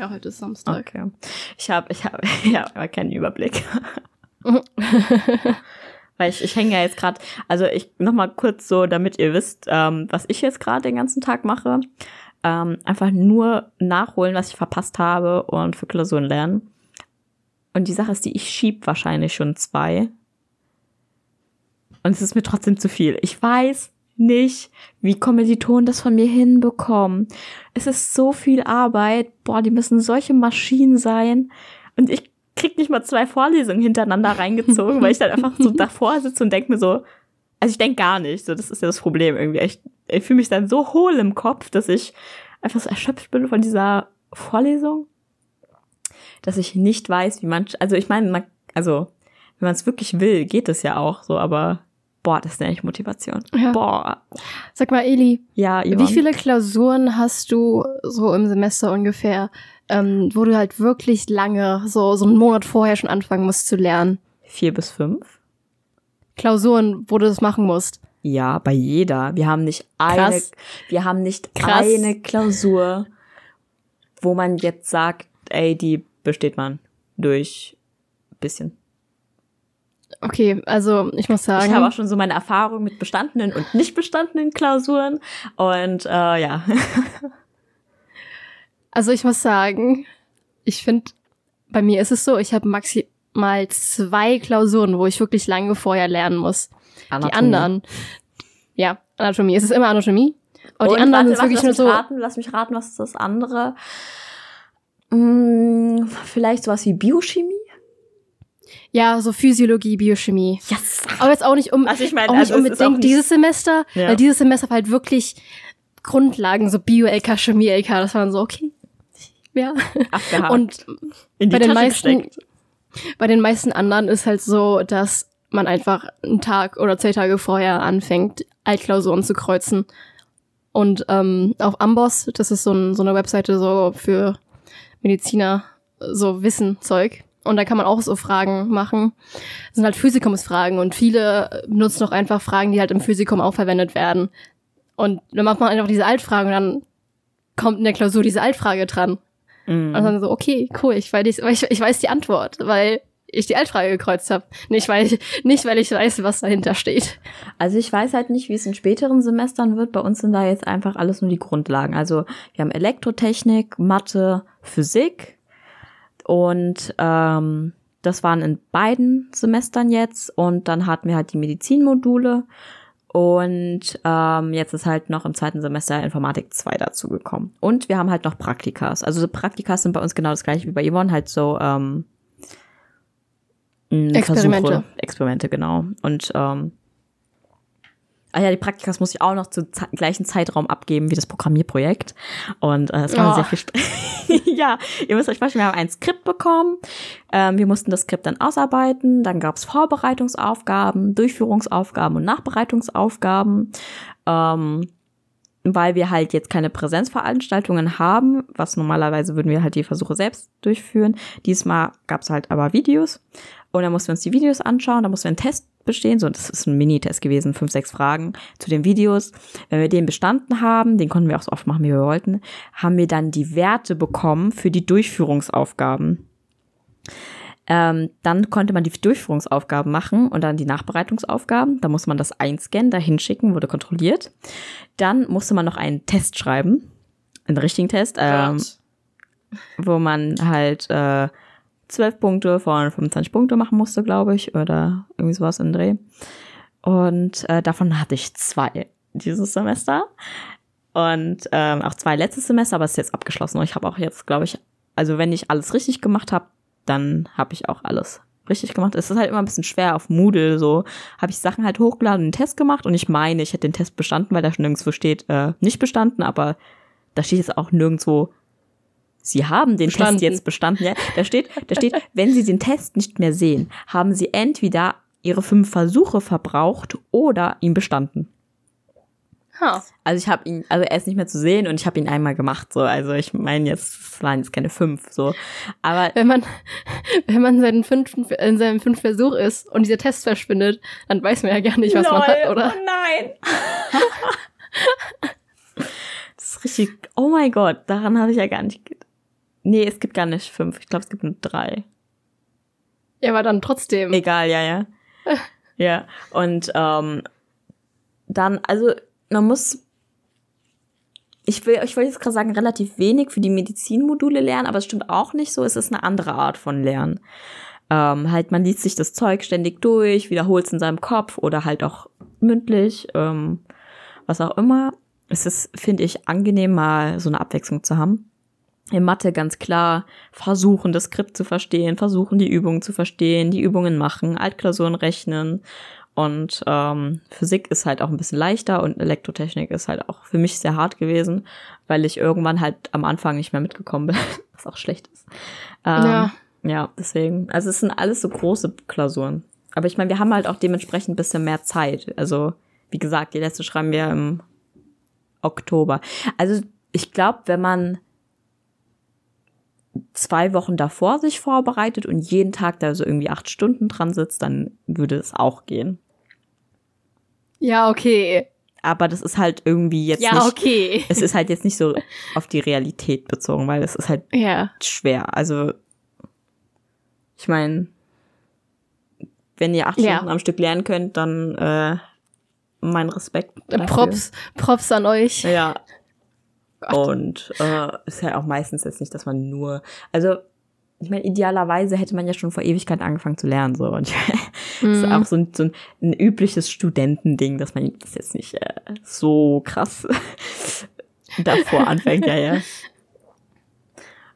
Ja, heute ist Samstag. Okay. Ich habe ich hab, ja, aber keinen Überblick. Weil ich, ich hänge ja jetzt gerade, also ich noch mal kurz so, damit ihr wisst, ähm, was ich jetzt gerade den ganzen Tag mache. Ähm, einfach nur nachholen, was ich verpasst habe und für Klausuren lernen. Und die Sache ist, die ich schieb wahrscheinlich schon zwei. Und es ist mir trotzdem zu viel. Ich weiß nicht, wie Kommilitonen das von mir hinbekommen. Es ist so viel Arbeit. Boah, die müssen solche Maschinen sein. Und ich krieg nicht mal zwei Vorlesungen hintereinander reingezogen, weil ich dann einfach so davor sitze und denke mir so, also ich denke gar nicht. So, das ist ja das Problem irgendwie. Ich, ich fühle mich dann so hohl im Kopf, dass ich einfach so erschöpft bin von dieser Vorlesung, dass ich nicht weiß, wie man, also ich meine, man, also wenn man es wirklich will, geht es ja auch so, aber boah, das ist echt Motivation. Ja. Boah, Sag mal, Eli, ja, Yvonne. wie viele Klausuren hast du so im Semester ungefähr, ähm, wo du halt wirklich lange, so, so einen Monat vorher schon anfangen musst zu lernen? Vier bis fünf? Klausuren, wo du das machen musst. Ja, bei jeder. Wir haben nicht eine, Krass. wir haben nicht Krass. eine Klausur, wo man jetzt sagt, ey, die besteht man durch bisschen. Okay, also ich muss sagen. Ich habe auch schon so meine Erfahrung mit bestandenen und nicht bestandenen Klausuren und äh, ja. Also ich muss sagen, ich finde, bei mir ist es so, ich habe maximal zwei Klausuren, wo ich wirklich lange vorher lernen muss. Die Anatomie. anderen, ja, Anatomie. Es ist immer Anatomie. Aber die Und anderen warte, sind wirklich nur lass so. mich raten, lass mich raten, was ist das andere? Hm, vielleicht sowas wie Biochemie? Ja, so Physiologie, Biochemie. Yes. Aber jetzt auch nicht, um, Also ich meine, auch nicht also ist unbedingt auch nicht- dieses Semester, Ja. weil dieses Semester war halt wirklich Grundlagen, so Bio-LK, Chemie-LK, das waren so, okay. Ja. Abgehakt. Und in die bei den Tasche meisten- gesteckt. bei den meisten anderen ist halt so, dass man einfach einen Tag oder zwei Tage vorher anfängt, Altklausuren zu kreuzen. Und ähm, auf Amboss, das ist so, ein, so eine Webseite so für Mediziner, so Wissenzeug. Und da kann man auch so Fragen machen. Das sind halt Physikumsfragen und viele benutzen auch einfach Fragen, die halt im Physikum auch verwendet werden. Und dann macht man einfach diese Altfragen und dann kommt in der Klausur diese Altfrage dran. Mhm. Und dann so, okay, cool, ich weiß, ich, ich weiß die Antwort, weil ich die Altfrage gekreuzt habe. Nicht weil, nicht, weil ich weiß, was dahinter steht. Also ich weiß halt nicht, wie es in späteren Semestern wird. Bei uns sind da jetzt einfach alles nur die Grundlagen. Also wir haben Elektrotechnik, Mathe, Physik und ähm, das waren in beiden Semestern jetzt und dann hatten wir halt die Medizinmodule und ähm, jetzt ist halt noch im zweiten Semester Informatik 2 dazugekommen. Und wir haben halt noch Praktikas. Also so Praktikas sind bei uns genau das gleiche wie bei Yvonne, halt so ähm, Experimente. Versuche, Experimente, genau. Und ähm, Ah ja, die Praktikas muss ich auch noch zum ze- gleichen Zeitraum abgeben wie das Programmierprojekt. Und äh, es war Oh. sehr viel Stress. ja, ihr müsst euch vorstellen, wir haben ein Skript bekommen. Ähm, wir mussten das Skript dann ausarbeiten. Dann gab es Vorbereitungsaufgaben, Durchführungsaufgaben und Nachbereitungsaufgaben. Ähm, weil wir halt jetzt keine Präsenzveranstaltungen haben, was normalerweise würden wir halt die Versuche selbst durchführen. Diesmal gab es halt aber Videos und dann mussten wir uns die Videos anschauen, da mussten wir einen Test bestehen, so das ist ein Minitest gewesen, fünf, sechs Fragen zu den Videos. Wenn wir den bestanden haben, den konnten wir auch so oft machen, wie wir wollten, haben wir dann die Werte bekommen für die Durchführungsaufgaben. Ähm, dann konnte man die Durchführungsaufgaben machen und dann die Nachbereitungsaufgaben. Da musste man das einscannen, da hinschicken, wurde kontrolliert. Dann musste man noch einen Test schreiben, einen richtigen Test, ähm, wo man halt äh, 12 Punkte von 25 Punkte machen musste, glaube ich, oder irgendwie sowas in Dreh. Und äh, davon hatte ich zwei dieses Semester. Und ähm, auch zwei letztes Semester, aber es ist jetzt abgeschlossen. Und ich habe auch jetzt, glaube ich, also wenn ich alles richtig gemacht habe, dann habe ich auch alles richtig gemacht. Es ist halt immer ein bisschen schwer auf Moodle, so habe ich Sachen halt hochgeladen und einen Test gemacht und ich meine, ich hätte den Test bestanden, weil da schon nirgendwo steht, äh, nicht bestanden, aber da steht jetzt auch nirgendwo, Sie haben den bestanden. Test jetzt bestanden. Ja, da steht, da steht, wenn Sie den Test nicht mehr sehen, haben Sie entweder Ihre fünf Versuche verbraucht oder ihn bestanden. Huh. Also ich habe ihn, also er ist nicht mehr zu sehen und ich habe ihn einmal gemacht, so. Also ich meine jetzt, es waren jetzt keine fünf, so. Aber wenn man, wenn man seinen fünften, in seinem fünften Versuch ist und dieser Test verschwindet, dann weiß man ja gar nicht, was Lol, man hat, oder? Oh nein. das ist richtig. Oh mein Gott, daran habe ich ja gar nicht. Nee, es gibt gar nicht fünf. Ich glaube, es gibt nur drei. Ja, aber dann trotzdem. Egal, ja, ja. ja. Und ähm, dann, also man muss, ich will, ich wollte jetzt gerade sagen, relativ wenig für die Medizinmodule lernen, aber es stimmt auch nicht so. Es ist eine andere Art von Lernen. Ähm, halt, man liest sich das Zeug ständig durch, wiederholt es in seinem Kopf oder halt auch mündlich, ähm, was auch immer. Es ist, finde ich, angenehm, mal so eine Abwechslung zu haben. In Mathe ganz klar versuchen, das Skript zu verstehen, versuchen, die Übungen zu verstehen, die Übungen machen, Altklausuren rechnen und ähm, Physik ist halt auch ein bisschen leichter und Elektrotechnik ist halt auch für mich sehr hart gewesen, weil ich irgendwann halt am Anfang nicht mehr mitgekommen bin, was auch schlecht ist. Ähm, ja. Ja, deswegen. Also es sind alles so große Klausuren. Aber ich meine, wir haben halt auch dementsprechend ein bisschen mehr Zeit. Also, wie gesagt, die letzte schreiben wir im Oktober. Also, ich glaube, wenn man zwei Wochen davor sich vorbereitet und jeden Tag da so irgendwie acht Stunden dran sitzt, dann würde es auch gehen. Ja, okay. Aber das ist halt irgendwie jetzt ja, nicht. okay. Es ist halt jetzt nicht so auf die Realität bezogen, weil es ist halt ja. schwer. Also, ich meine, wenn ihr acht ja. Stunden am Stück lernen könnt, dann äh, mein Respekt. Dafür. Props, Props an euch. Ja. Und äh, ist ja auch meistens jetzt nicht, dass man nur, also ich meine, idealerweise hätte man ja schon vor Ewigkeit angefangen zu lernen, so. Und das ist mhm. auch so ein, so ein, ein übliches Studentending, dass man das jetzt nicht äh, so krass davor anfängt, ja, ja.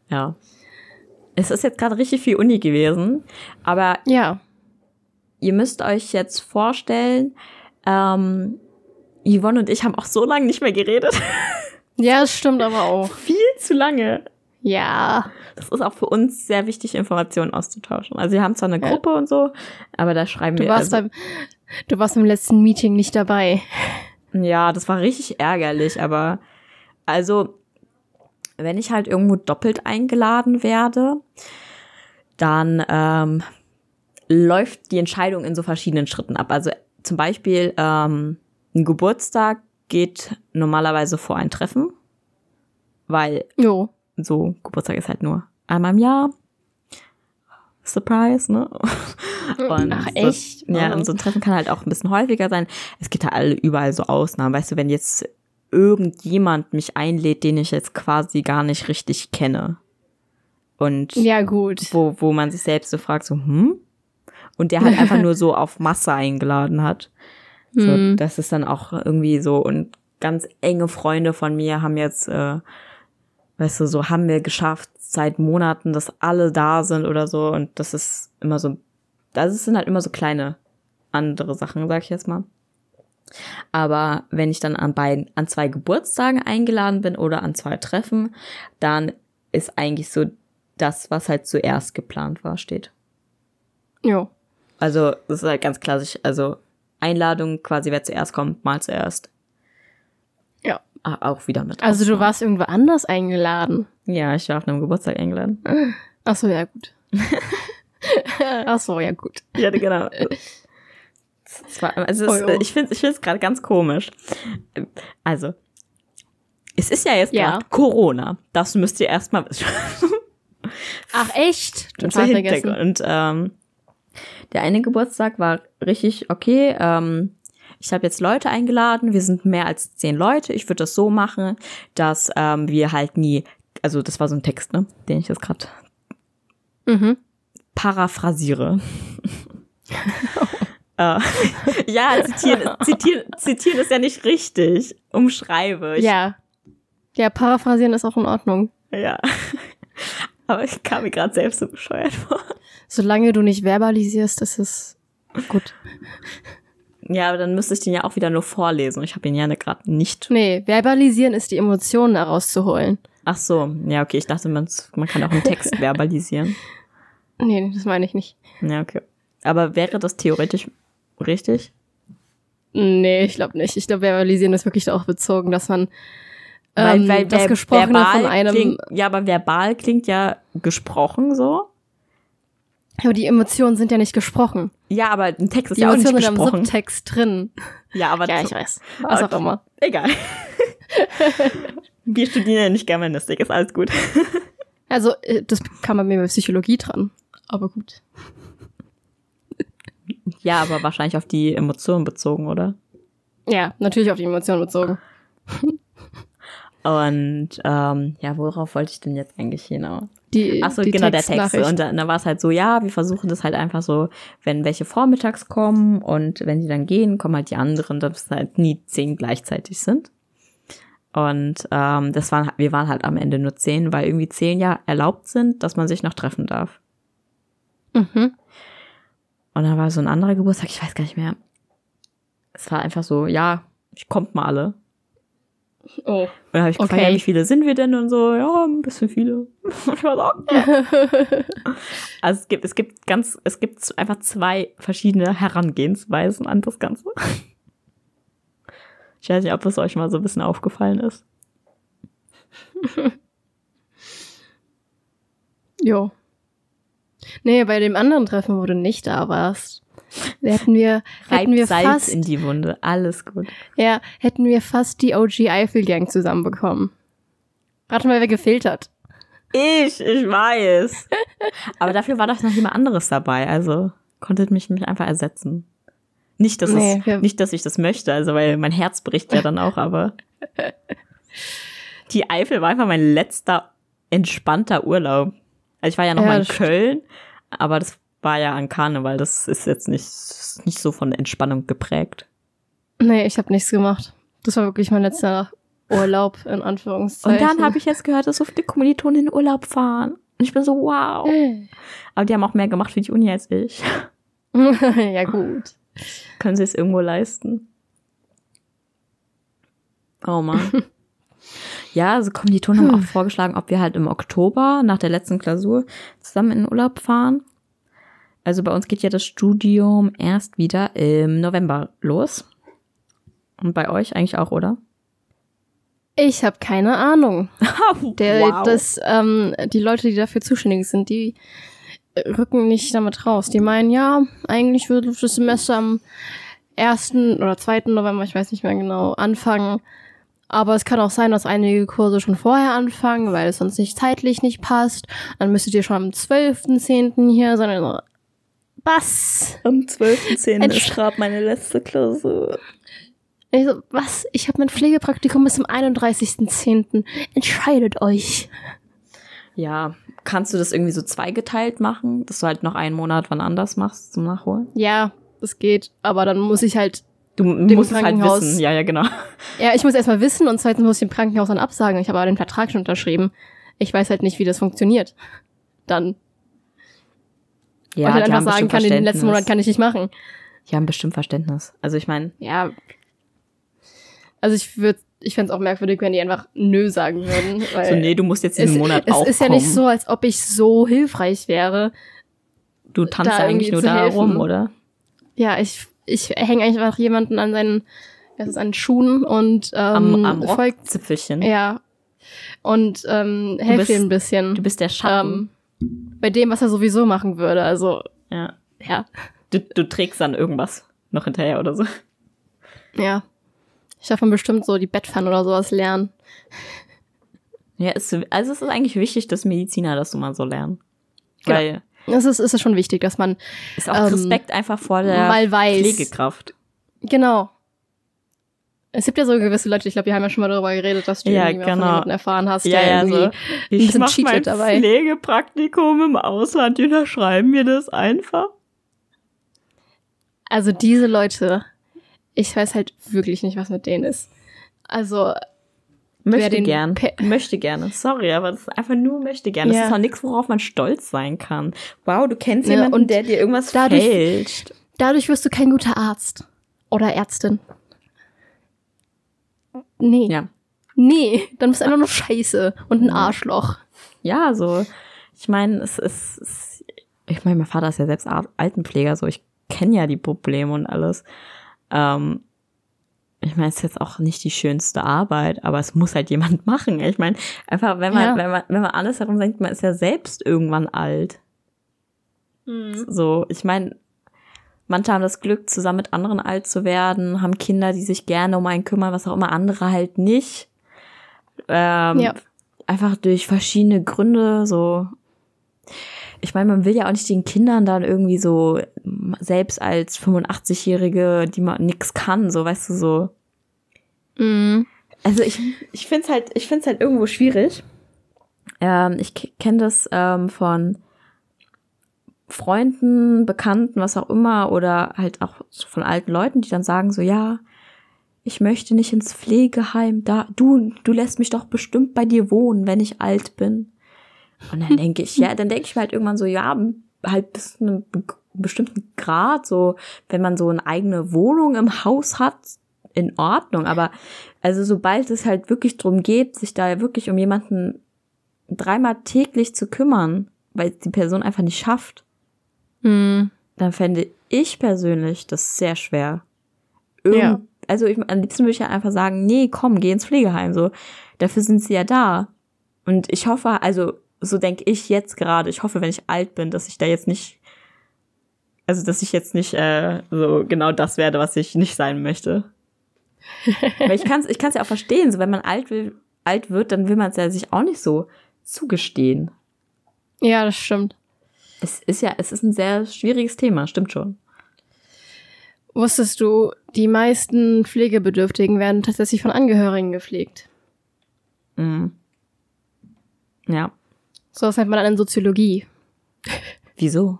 Ja. Es ist jetzt gerade richtig viel Uni gewesen, aber ja. ihr müsst euch jetzt vorstellen, ähm, Yvonne und ich haben auch so lange nicht mehr geredet. Ja, das stimmt aber auch. Viel zu lange. Ja. Das ist auch für uns sehr wichtig, Informationen auszutauschen. Also wir haben zwar eine Gruppe ja. und so, aber da schreiben du wir. Warst also, beim, du warst beim letzten Meeting nicht dabei. Ja, das war richtig ärgerlich, aber also, wenn ich halt irgendwo doppelt eingeladen werde, dann ähm, läuft die Entscheidung in so verschiedenen Schritten ab. Also zum Beispiel ähm, ein Geburtstag geht normalerweise vor ein Treffen, weil jo. so Geburtstag ist halt nur einmal im Jahr. Surprise, ne? Und Ach, echt? So, ja, und so ein Treffen kann halt auch ein bisschen häufiger sein. Es gibt halt alle überall so Ausnahmen. Weißt du, wenn jetzt irgendjemand mich einlädt, den ich jetzt quasi gar nicht richtig kenne. Und ja, gut. Wo, wo man sich selbst so fragt, so, hm? Und der halt einfach nur so auf Masse eingeladen hat. So, mhm. das ist dann auch irgendwie so und ganz enge Freunde von mir haben jetzt, äh, weißt du, so haben wir geschafft seit Monaten, dass alle da sind oder so und das ist immer so, das sind halt immer so kleine andere Sachen, sag ich jetzt mal. Aber wenn ich dann an beiden, an zwei Geburtstagen eingeladen bin oder an zwei Treffen, dann ist eigentlich so das, was halt zuerst geplant war, steht. Jo. Also, das ist halt ganz klassisch. Also, Einladung quasi, wer zuerst kommt, mal zuerst. Ja. Ah, auch wieder mit. Also du warst irgendwo anders eingeladen? Ja, ich war auf einem Geburtstag eingeladen. Ach so, ja gut. Ach so, ja gut. Ja, genau. War, also es, oh, oh. ich finde es gerade ganz komisch. Also, es ist ja jetzt gerade ja. Corona. Das müsst ihr erstmal wissen. Ach echt? Total vergessen. Und ähm, der eine Geburtstag war richtig okay. Ähm, ich habe jetzt Leute eingeladen. Wir sind mehr als zehn Leute. Ich würde das so machen, dass ähm, wir halt nie, also das war so ein Text, ne, den ich jetzt gerade mhm. paraphrasiere. äh, ja, zitieren, zitieren, zitieren ist ja nicht richtig. Umschreibe. Ich, ja. Ja, paraphrasieren ist auch in Ordnung. Ja. Aber ich kam mir gerade selbst so bescheuert vor. Solange du nicht verbalisierst, ist es gut. Ja, aber dann müsste ich den ja auch wieder nur vorlesen. Ich habe ihn ja gerade nicht. Nee, verbalisieren ist die Emotionen herauszuholen. Ach so, ja, okay. Ich dachte, man, man kann auch einen Text verbalisieren. Nee, das meine ich nicht. Ja, okay. Aber wäre das theoretisch richtig? Nee, ich glaube nicht. Ich glaube, verbalisieren ist wirklich darauf bezogen, dass man Weil, ähm, weil das Gesprochene verbal von einem. Klingt, ja, aber verbal klingt ja gesprochen so. Aber die Emotionen sind ja nicht gesprochen. Ja, aber ein Text ist Die ja auch nicht Emotionen sind im gesprochen. Subtext drin. Ja, aber Ja, ich weiß. Was auch immer. egal. Wir studieren ja nicht Germanistik, ist alles gut. Also, äh, das kam bei mir bei Psychologie dran. Aber gut. Ja, aber wahrscheinlich auf die Emotionen bezogen, oder? Ja, natürlich auf die Emotionen bezogen. Und ähm, ja, worauf wollte ich denn jetzt eigentlich hinaus? Die, Ach so, die genau, der Text. Und dann, dann war es halt so, ja, wir versuchen das halt einfach so, wenn welche vormittags kommen und wenn die dann gehen, kommen halt die anderen, dass es halt nie zehn gleichzeitig sind. Und ähm, das waren, wir waren halt am Ende nur zehn, weil irgendwie zehn ja erlaubt sind, dass man sich noch treffen darf. Mhm. Und dann war so ein anderer Geburtstag, ich weiß gar nicht mehr. Es war einfach so, ja, ich kommt mal alle. Oh. Und dann habe ich gefragt, Okay. ja, wie viele sind wir denn? Und so, ja, ein bisschen viele. Und ich war so, okay. Also es gibt, es gibt ganz, es gibt einfach zwei verschiedene Herangehensweisen an das Ganze. Ich weiß nicht, ob es euch mal so ein bisschen aufgefallen ist. jo. Nee, bei dem anderen Treffen, wo du nicht da warst, hätten wir, hätten wir Salz fast, in die Wunde, alles gut. ja, hätten wir fast die OG Eiffel Gang zusammenbekommen. Rate mal, wer gefehlt hat. Ich, ich weiß. Aber dafür war doch noch jemand anderes dabei, also konntet mich mich einfach ersetzen. Nicht, dass Nee, es, nicht, dass ich das möchte, also weil mein Herz bricht ja dann auch, aber die Eifel war einfach mein letzter entspannter Urlaub. Also ich war ja noch Ja, mal in Köln, aber das war ja an Karneval, das ist jetzt nicht, nicht so von Entspannung geprägt. Nee, ich habe nichts gemacht. Das war wirklich mein letzter Urlaub, in Und Anführungszeichen. dann habe ich jetzt gehört, dass so viele Kommilitonen in Urlaub fahren. Und ich bin so, wow. Aber die haben auch mehr gemacht für die Uni als ich. ja, gut. Können sie es irgendwo leisten? Oh Mann. ja, also Kommilitonen haben auch vorgeschlagen, ob wir halt im Oktober nach der letzten Klausur zusammen in den Urlaub fahren. Also bei uns geht ja das Studium erst wieder im November los. Und bei euch eigentlich auch, oder? Ich habe keine Ahnung. Der, das, ähm, die Leute, die dafür zuständig sind, die rücken nicht damit raus. Die meinen, ja, eigentlich würde das Semester am 1. oder 2. November, ich weiß nicht mehr genau, anfangen. Aber es kann auch sein, dass einige Kurse schon vorher anfangen, weil es sonst nicht zeitlich nicht passt. Dann müsstet ihr schon am 12.10. hier sein. Also, Was? Am 12.10. Entsch- ist gerade meine letzte Klausur. Ich so, was? Ich habe mein Pflegepraktikum bis zum 31.10. Entscheidet euch. Ja, kannst du das irgendwie so zweigeteilt machen, dass du halt noch einen Monat wann anders machst zum Nachholen? Ja, das geht. Aber dann muss ich halt Du musst es halt wissen. Ja, ja, genau. Ja, ich muss erstmal wissen und zweitens muss ich dem Krankenhaus dann absagen. Ich habe aber den Vertrag schon unterschrieben. Ich weiß halt nicht, wie das funktioniert. Dann. Ja, und dann einfach sagen kann, den letzten. Monat kann ich nicht machen. Die haben bestimmt Verständnis. Also ich meine, Ja. Also ich würde, ich fände es auch merkwürdig, wenn die einfach nö sagen würden. Weil so nee, du musst jetzt es, diesen Monat es auch ist ja nicht so, als ob ich so hilfreich wäre. Du tanzt da eigentlich nur da helfen. rum, oder? Ja, ich, ich hänge einfach jemanden an seinen, das ist an Schuhen und ähm, Am, am folgt, ja. Und ähm, helfe ihm ein bisschen. Du bist der Schatten. ähm, bei dem, was er sowieso machen würde. Also, ja. ja. Du, du trägst dann irgendwas noch hinterher oder so. Ja. Ich darf dann bestimmt so die Bettpfanne oder sowas lernen. Ja, ist, also es ist eigentlich wichtig, dass Mediziner das so mal so lernen. Genau. Weil Es ist, ist schon wichtig, dass man ist auch Ähm, Respekt einfach vor der mal weiß. Pflegekraft. Genau. Es gibt ja so gewisse Leute, ich glaube, wir haben ja schon mal darüber geredet, dass du Ja, irgendwie von genau. jemandem erfahren hast, Ja, der ja, irgendwie so. ein Ich bisschen mach mein dabei. Pflegepraktikum im Ausland, die unterschreiben mir das einfach. Also diese Leute, ich weiß halt wirklich nicht, was mit denen ist. Also, Möchte gern. Pe- möchte gerne. Sorry, aber das ist einfach nur möchte gern. Das Ja. ist auch nichts, worauf man stolz sein kann. Wow, du kennst Ja, jemanden, und der dir irgendwas dadurch- fälscht. dadurch wirst du kein guter Arzt. Oder Ärztin. Nee. Ja. Nee, dann bist du einfach nur scheiße und ein Arschloch. Ja, so. Ich meine, es ist, ich meine, mein Vater ist ja selbst Altenpfleger, so ich kenne ja die Probleme und alles. Ähm, ich meine, es ist jetzt auch nicht die schönste Arbeit, aber es muss halt jemand machen. Ich meine, einfach, wenn man, Ja. wenn man, wenn man alles darum denkt, man ist ja selbst irgendwann alt. So, ich meine, manche haben das Glück, zusammen mit anderen alt zu werden, haben Kinder, die sich gerne um einen kümmern, was auch immer, andere halt nicht. Ähm, Ja. Einfach durch verschiedene Gründe, so. Ich meine, man will ja auch nicht den Kindern dann irgendwie so, selbst als 85-Jährige, die man nix kann, so, weißt du, so. Mhm. Also ich, ich finde es halt, ich find's halt irgendwo schwierig. Ähm, ich kenne das ähm, von Freunden, Bekannten, was auch immer, oder halt auch von alten Leuten, die dann sagen so, ja, ich möchte nicht ins Pflegeheim, da, du, du lässt mich doch bestimmt bei dir wohnen, wenn ich alt bin. Und dann denke ich, ja, dann denke ich mir halt irgendwann so, ja, halt bis zu einem be bestimmten Grad, so, wenn man so eine eigene Wohnung im Haus hat, in Ordnung. Aber also sobald es halt wirklich drum geht, sich da wirklich um jemanden dreimal täglich zu kümmern, weil die Person einfach nicht schafft, Mhm. dann fände ich persönlich das sehr schwer. Irgend Ja. Also ich, am liebsten würde ich ja einfach sagen, nee, komm, geh ins Pflegeheim. So, dafür sind sie ja da. Und ich hoffe, also so denke ich jetzt gerade. Ich hoffe, wenn ich alt bin, dass ich da jetzt nicht, also dass ich jetzt nicht äh, so genau das werde, was ich nicht sein möchte. Weil ich kann es ich kann's ja auch verstehen, so wenn man alt will, alt wird, dann will man es ja sich auch nicht so zugestehen. Ja, das stimmt. Es ist ja, es ist ein sehr schwieriges Thema, stimmt schon. Wusstest du, die meisten Pflegebedürftigen werden tatsächlich von Angehörigen gepflegt. Mhm. Ja. So was nennt man dann in Soziologie. Wieso?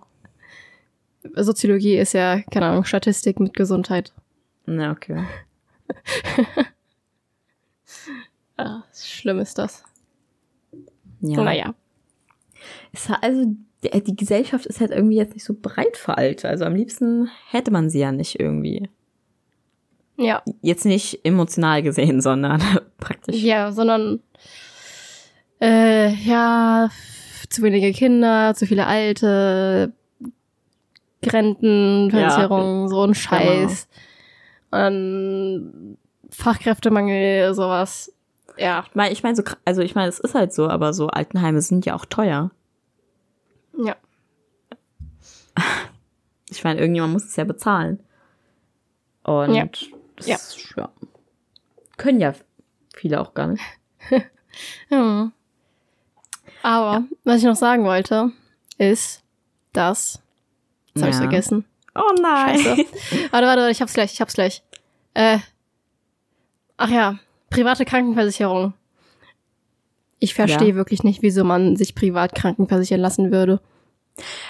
Soziologie ist ja, keine Ahnung, Statistik mit Gesundheit. Na, okay. Ah, schlimm ist das. Ja. Naja. Es war also, die, die Gesellschaft ist halt irgendwie jetzt nicht so breit für Alte. Also am liebsten hätte man sie ja nicht irgendwie. Ja. Jetzt nicht emotional gesehen, sondern praktisch. Ja, sondern äh, ja, zu wenige Kinder, zu viele Alte, Rentenversicherung, so ein Scheiß. Ähm, Fachkräftemangel, sowas. Ja. Ich meine, ich meine, so, also ich meine, es ist halt so, aber so Altenheime sind ja auch teuer. Ja. Ich meine, irgendjemand muss es ja bezahlen. Und Ja. das Ja. Ist, ja. Können ja viele auch gar nicht. ja. Aber, was ich noch sagen wollte, ist, dass. Jetzt habe ich Ja. vergessen. Oh nein. Scheiße. warte, warte, warte, ich hab's gleich, ich hab's gleich. Äh. Ach ja, private Krankenversicherung. Ich verstehe Ja. wirklich nicht, wieso man sich privat krankenversichern lassen würde.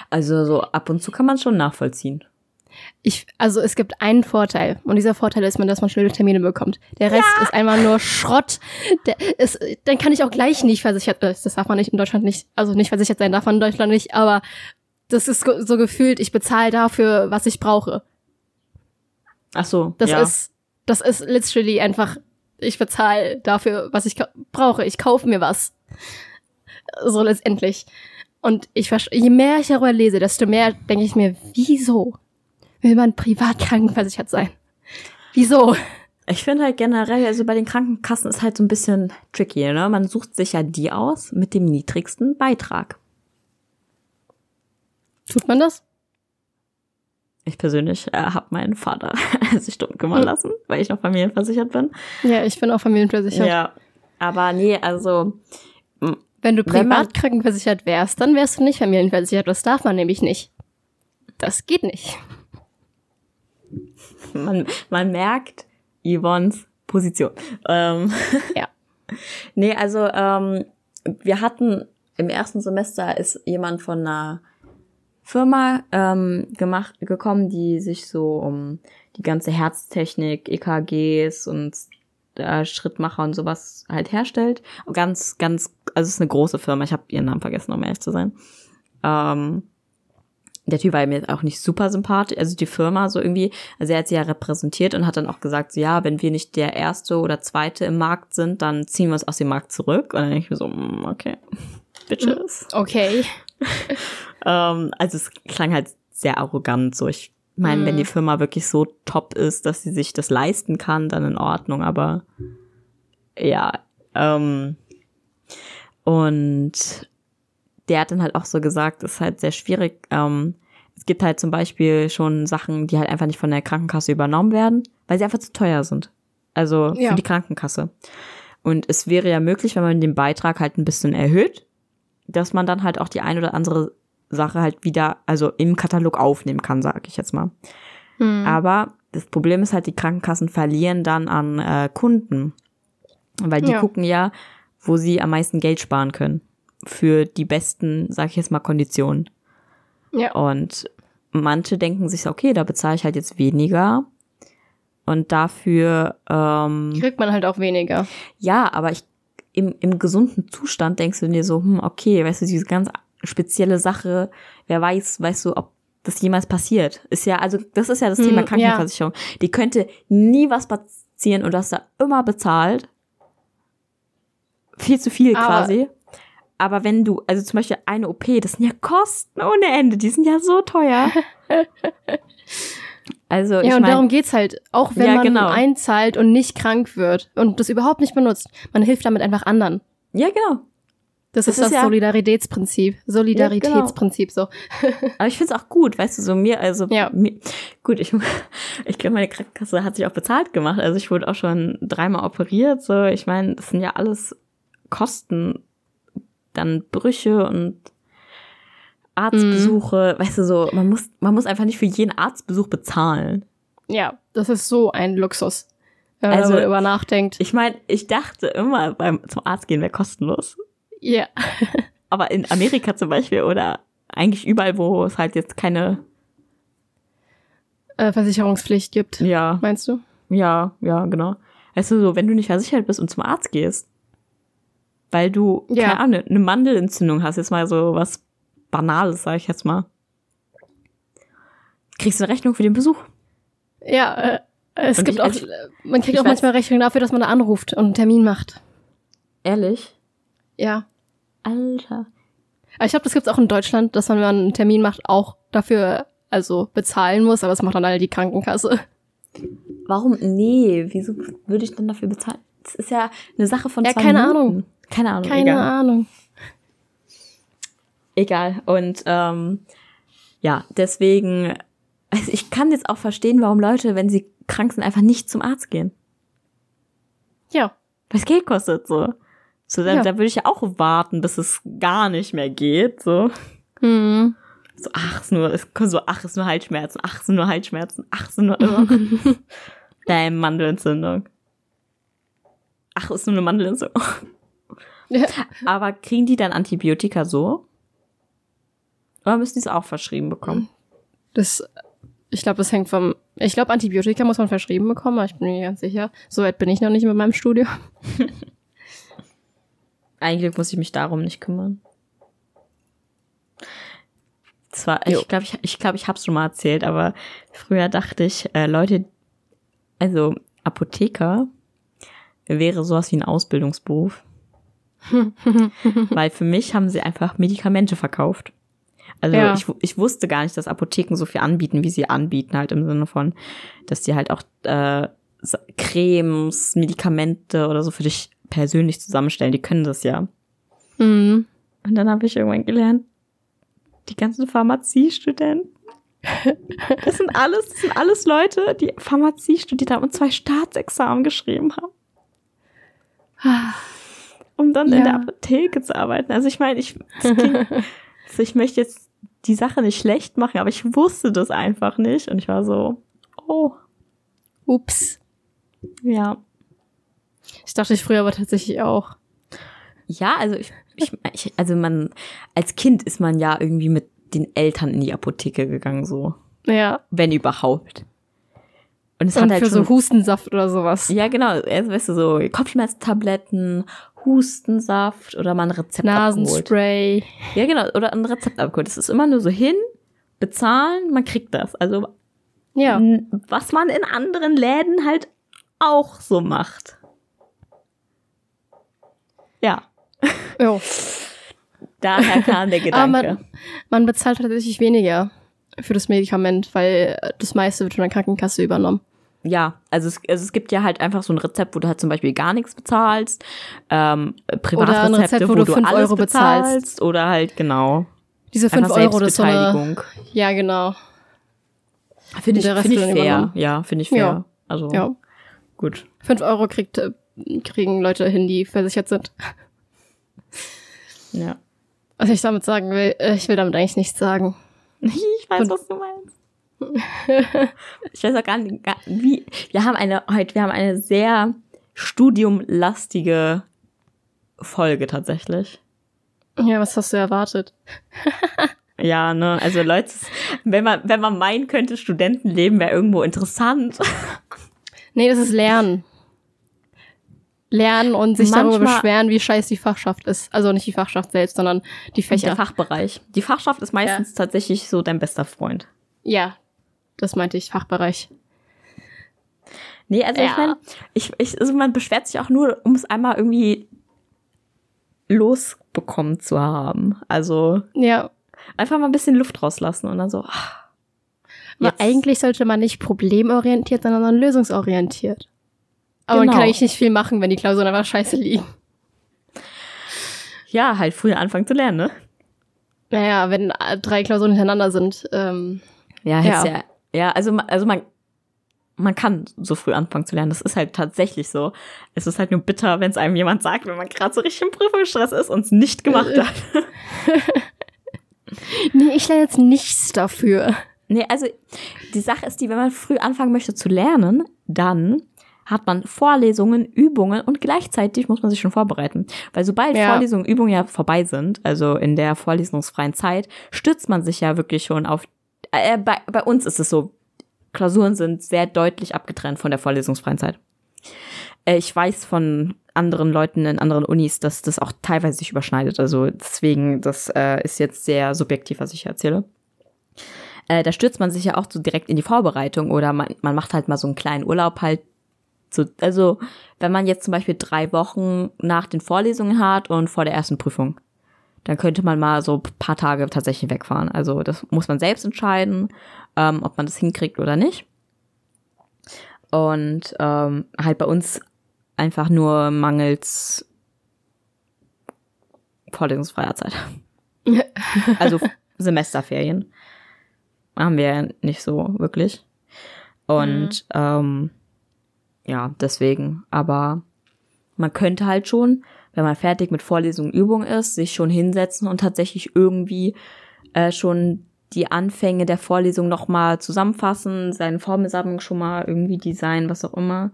Also so ab und zu kann man schon nachvollziehen. Ich, also es gibt einen Vorteil und dieser Vorteil ist, man, dass man schnelle Termine bekommt. Der Rest ist einmal nur Schrott. Der ist, dann kann ich auch gleich nicht versichert. äh, Das darf man nicht in Deutschland nicht, also nicht versichert sein darf man in Deutschland nicht, aber das ist so so gefühlt, ich bezahle dafür, was ich brauche. Ach so. Das ja. ist, das ist literally einfach, ich bezahle dafür, was ich brauche. Ich kaufe mir was. So letztendlich. Und ich je mehr ich darüber lese, desto mehr denke ich mir, wieso will man privat krankenversichert sein? Wieso? Ich finde halt generell, also bei den Krankenkassen ist halt so ein bisschen tricky, ne? Man sucht sich ja die aus mit dem niedrigsten Beitrag. Tut man das? Ich persönlich äh, habe meinen Vater sich drum kümmern lassen, weil ich noch familienversichert bin. Ja, ich bin auch familienversichert. Ja. Aber nee, also Wenn du privat krankenversichert wärst, dann wärst du nicht familienversichert. Das darf man nämlich nicht. Das geht nicht. man, man merkt Yvonnes Position. Ähm, Ja. nee, also ähm, wir hatten im ersten Semester ist jemand von einer Firma ähm, gemacht gekommen, die sich so um die ganze Herztechnik, EKGs und äh, Schrittmacher und sowas halt herstellt. Ganz, ganz, also es ist eine große Firma. Ich habe ihren Namen vergessen, um ehrlich zu sein. Ähm, der Typ war mir auch nicht super sympathisch, also die Firma so irgendwie, also er hat sie ja repräsentiert und hat dann auch gesagt, so, ja, wenn wir nicht der erste oder zweite im Markt sind, dann ziehen wir uns aus dem Markt zurück. Und dann denke ich mir so, mm, okay, bitches. Okay. Ähm, also es klang halt sehr arrogant, so ich meine, Mhm. wenn die Firma wirklich so top ist, dass sie sich das leisten kann, dann in Ordnung, aber ja, ähm, und der hat dann halt auch so gesagt, es ist halt sehr schwierig. Ähm, es gibt halt zum Beispiel schon Sachen, die halt einfach nicht von der Krankenkasse übernommen werden, weil sie einfach zu teuer sind. Also für Ja. die Krankenkasse. Und es wäre ja möglich, wenn man den Beitrag halt ein bisschen erhöht, dass man dann halt auch die ein oder andere Sache halt wieder, also im Katalog aufnehmen kann, sage ich jetzt mal. Hm. Aber das Problem ist halt, die Krankenkassen verlieren dann an äh, Kunden. Weil die Ja. gucken ja, wo sie am meisten Geld sparen können. Für die besten, sag ich jetzt mal, Konditionen. Ja. Und manche denken sich, so, okay, da bezahle ich halt jetzt weniger. Und dafür, ähm, Kriegt man halt auch weniger. ja, aber ich, im, im gesunden Zustand denkst du dir so, hm, okay, weißt du, diese ganz spezielle Sache, wer weiß, weißt du, ob das jemals passiert. Ist ja, also, das ist ja das Hm, Thema ja. Krankenversicherung. Die könnte nie was passieren und du hast da immer bezahlt. Viel zu viel Aber- quasi. Aber wenn du, also zum Beispiel eine OP, das sind ja Kosten ohne Ende, die sind ja so teuer. Also, ich Ja, und mein, darum geht's halt. Auch wenn Ja, man genau. einzahlt und nicht krank wird und das überhaupt nicht benutzt. Man hilft damit einfach anderen. ja, genau. Das, Das ist das ist ja- Solidaritätsprinzip. Solidaritätsprinzip so. Aber ich find's auch gut, weißt du, so mir, also Ja. mir, gut, ich, ich glaube, meine Krankenkasse hat sich auch bezahlt gemacht. Also ich wurde auch schon dreimal operiert. So, ich meine, das sind ja alles Kosten, dann Brüche und Arztbesuche. Weißt du, so, man muss, man muss einfach nicht für jeden Arztbesuch bezahlen. Ja, das ist so ein Luxus. Wenn man Also- darüber nachdenkt. Ich meine, ich dachte immer, beim zum Arzt gehen wäre kostenlos. Ja. Aber in Amerika zum Beispiel oder eigentlich überall, wo es halt jetzt keine, Äh, Versicherungspflicht gibt. ja, Meinst du? Ja, ja, genau. Weißt du, so, wenn du nicht versichert bist und zum Arzt gehst, weil du, Ja. keine Ahnung, eine Mandelentzündung hast, jetzt mal so was Banales, sag ich jetzt mal, kriegst du eine Rechnung für den Besuch. Ja, äh, es Und gibt ich- auch, man kriegt auch manchmal Rechnung dafür, dass man da anruft und einen Termin macht. Ehrlich? Ja. Alter. Ich glaube, das gibt's auch in Deutschland, dass man, wenn man einen Termin macht, auch dafür also bezahlen muss, aber das macht dann alle die Krankenkasse. Warum? Nee, wieso würde ich denn dafür bezahlen? Das ist ja eine Sache von Ja, zwei keine Minuten. Ahnung. Keine Ahnung. Keine egal. Ahnung. Egal. Und ähm, ja, deswegen, also ich kann jetzt auch verstehen, warum Leute, wenn sie krank sind, einfach nicht zum Arzt gehen. Ja. Weil es Geld kostet, so. So, da, Ja. da würde ich ja auch warten, bis es gar nicht mehr geht, so. Hm. So, ach, es ist nur, so, ach, es ist nur Halsschmerzen, ach, es sind nur Halsschmerzen, ach, sind nur, Damn, Mandelentzündung. Ach, ist nur eine Mandelentzündung. Ja. Aber kriegen die dann Antibiotika so? Oder müssen die es auch verschrieben bekommen? Das, ich glaube, das hängt vom, ich glaube, Antibiotika muss man verschrieben bekommen, aber ich bin mir nicht ganz sicher. Soweit bin ich noch nicht mit meinem Studium. Eigentlich muss ich mich darum nicht kümmern. Zwar, Jo. ich glaube, ich, ich, glaub, ich habe es schon mal erzählt, aber früher dachte ich, äh, Leute, also Apotheker wäre sowas wie ein Ausbildungsberuf. Weil für mich haben sie einfach Medikamente verkauft. Also Ja. ich, ich wusste gar nicht, dass Apotheken so viel anbieten, wie sie anbieten, halt im Sinne von, dass die halt auch äh, Cremes, Medikamente oder so für dich persönlich zusammenstellen. Die können das ja. Hm. Und dann habe ich irgendwann gelernt, die ganzen Pharmaziestudenten, das sind alles, das sind alles Leute, die Pharmazie studiert haben und zwei Staatsexamen geschrieben haben, um dann in Ja. der Apotheke zu arbeiten. Also ich meine, ich, klingt, also ich möchte jetzt die Sache nicht schlecht machen, aber ich wusste das einfach nicht und ich war so, oh, Ups. Ja. Ich dachte ich früher aber tatsächlich auch. Ja, also ich, ich, also man, als Kind ist man ja irgendwie mit den Eltern in die Apotheke gegangen, so. Ja. Wenn überhaupt. Und es Und hat halt für schon, so Hustensaft oder sowas. ja genau, also, weißt du, so Kopfschmerztabletten, Hustensaft oder mal ein Rezept abgeholt. Nasenspray. Ja, genau, oder ein Rezept abgeholt. Es ist immer nur so hin, bezahlen, man kriegt das. Also Ja. was man in anderen Läden halt auch so macht. Ja, Jo. daher kam der Aber Gedanke. man, man bezahlt tatsächlich weniger für das Medikament, weil das meiste wird von der Krankenkasse übernommen. Ja, also es, also es gibt ja halt einfach so ein Rezept, wo du halt zum Beispiel gar nichts bezahlst, ähm, Privatrezepte, Rezept, wo wo, du du fünf alles Euro bezahlst. bezahlst oder halt genau Diese 5 einfach Euro, das so eine. Ja, genau. Finde ich, find ich fair. übernommen. Ja, finde ich fair. Ja. Also Ja. Gut. 5 Euro kriegt, äh, kriegen Leute hin, die versichert sind. Ja. Was ich damit sagen will, äh, ich will damit eigentlich nichts sagen. Ich weiß, Und- was du meinst. ich weiß auch gar nicht, gar, wie. Wir haben eine heute, wir haben eine sehr studiumlastige Folge tatsächlich. Ja, was hast du erwartet? Ja, ne, also Leute, wenn man, wenn man meinen könnte, Studentenleben wäre irgendwo interessant. Nee, das ist Lernen. Lernen und sich darüber Manchmal- beschweren, wie scheiß die Fachschaft ist. Also nicht die Fachschaft selbst, sondern die Der Fächer. Fachbereich. Die Fachschaft ist meistens tatsächlich so dein bester Freund. Ja, das meinte ich, Fachbereich. Nee, also ich Ja. meine, ich, ich, also man beschwert sich auch nur, um es einmal irgendwie losbekommen zu haben. Also Ja, einfach mal ein bisschen Luft rauslassen und dann so, ach, aber Jetzt- eigentlich sollte man nicht problemorientiert, sondern lösungsorientiert. Aber man Genau. kann eigentlich nicht viel machen, wenn die Klausuren einfach scheiße liegen. ja, halt früher anfangen zu lernen, ne? Naja, wenn drei Klausuren hintereinander sind, ähm, Ja, Ja. ja. ja, also, also man, man kann so früh anfangen zu lernen. Das ist halt tatsächlich so. Es ist halt nur bitter, wenn es einem jemand sagt, wenn man gerade so richtig im Prüfungsstress ist und es nicht gemacht Äh. hat. nee, ich lerne jetzt nichts dafür. Nee, also die Sache ist die, wenn man früh anfangen möchte zu lernen, dann hat man Vorlesungen, Übungen und gleichzeitig muss man sich schon vorbereiten. Weil sobald Ja. Vorlesungen, Übungen ja vorbei sind, also in der vorlesungsfreien Zeit, stützt man sich ja wirklich schon auf. Äh, bei, bei uns ist es so, Klausuren sind sehr deutlich abgetrennt von der vorlesungsfreien Zeit. Äh, ich weiß von anderen Leuten in anderen Unis, dass das auch teilweise sich überschneidet. Also deswegen, das äh, ist jetzt sehr subjektiv, was ich erzähle äh, da stürzt man sich ja auch so direkt in die Vorbereitung oder man, man macht halt mal so einen kleinen Urlaub halt. So, also, wenn man jetzt zum Beispiel drei Wochen nach den Vorlesungen hat und vor der ersten Prüfung, dann könnte man mal so ein paar Tage tatsächlich wegfahren. Also, das muss man selbst entscheiden, ähm, ob man das hinkriegt oder nicht. Und ähm, halt bei uns einfach nur mangels vorlesungsfreier Zeit. Also Semesterferien haben wir ja nicht so wirklich. Und ähm, ja, deswegen. Aber man könnte halt schon, wenn man fertig mit Vorlesungen Übung ist, sich schon hinsetzen und tatsächlich irgendwie äh, schon die Anfänge der Vorlesung nochmal zusammenfassen, seine Formelsammlung schon mal irgendwie designen, was auch immer.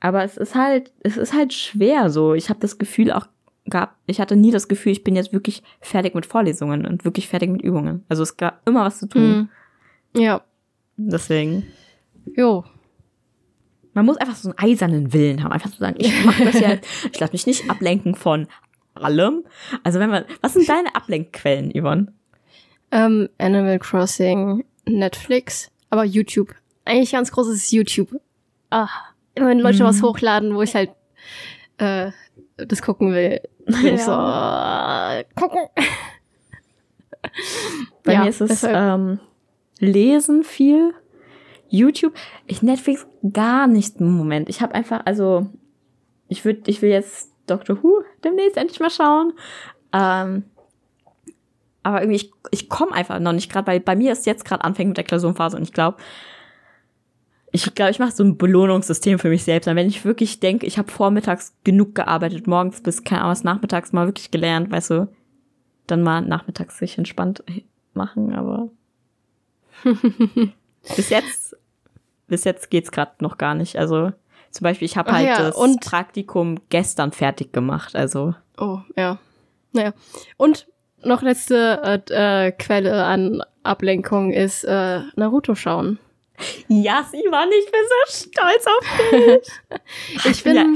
Aber es ist halt, es ist halt schwer so. Ich habe das Gefühl auch gab, ich hatte nie das Gefühl, ich bin jetzt wirklich fertig mit Vorlesungen und wirklich fertig mit Übungen. Also es gab immer was zu tun. Hm. Ja, Deswegen. jo. Man muss einfach so einen eisernen Willen haben. Einfach zu sagen, ich mache das jetzt, ich lasse mich nicht ablenken von allem. Also wenn man, was sind deine Ablenkquellen, Yvonne? Ähm, Animal Crossing, Netflix, aber YouTube. Eigentlich ganz großes YouTube. Ah, immer wenn Leute Mhm. was hochladen, wo ich halt äh, das gucken will, bin ich so äh, gucken. Bei Ja, mir ist es deshalb- ähm, Lesen viel, YouTube, ich Netflix gar nicht im Moment. Ich habe einfach, also ich würde, ich will jetzt Doctor Who demnächst endlich mal schauen. Ähm, aber irgendwie, ich, ich komme einfach noch nicht gerade, weil bei mir ist jetzt gerade anfängt mit der Klausurenphase und ich glaube, ich glaube, ich mache so ein Belohnungssystem für mich selbst. Und wenn ich wirklich denke, ich habe vormittags genug gearbeitet, morgens bis keine Ahnung, nachmittags mal wirklich gelernt, weißt du, dann mal nachmittags sich entspannt machen, aber bis jetzt, bis jetzt geht's gerade noch gar nicht. Also Zum Beispiel, ich habe halt ja, das und- Praktikum gestern fertig gemacht. Also Oh, ja. Naja. Und noch letzte äh, äh, Quelle an Ablenkung ist äh, Naruto schauen. ja, sie war nicht mehr so stolz auf mich. Ich bin, ja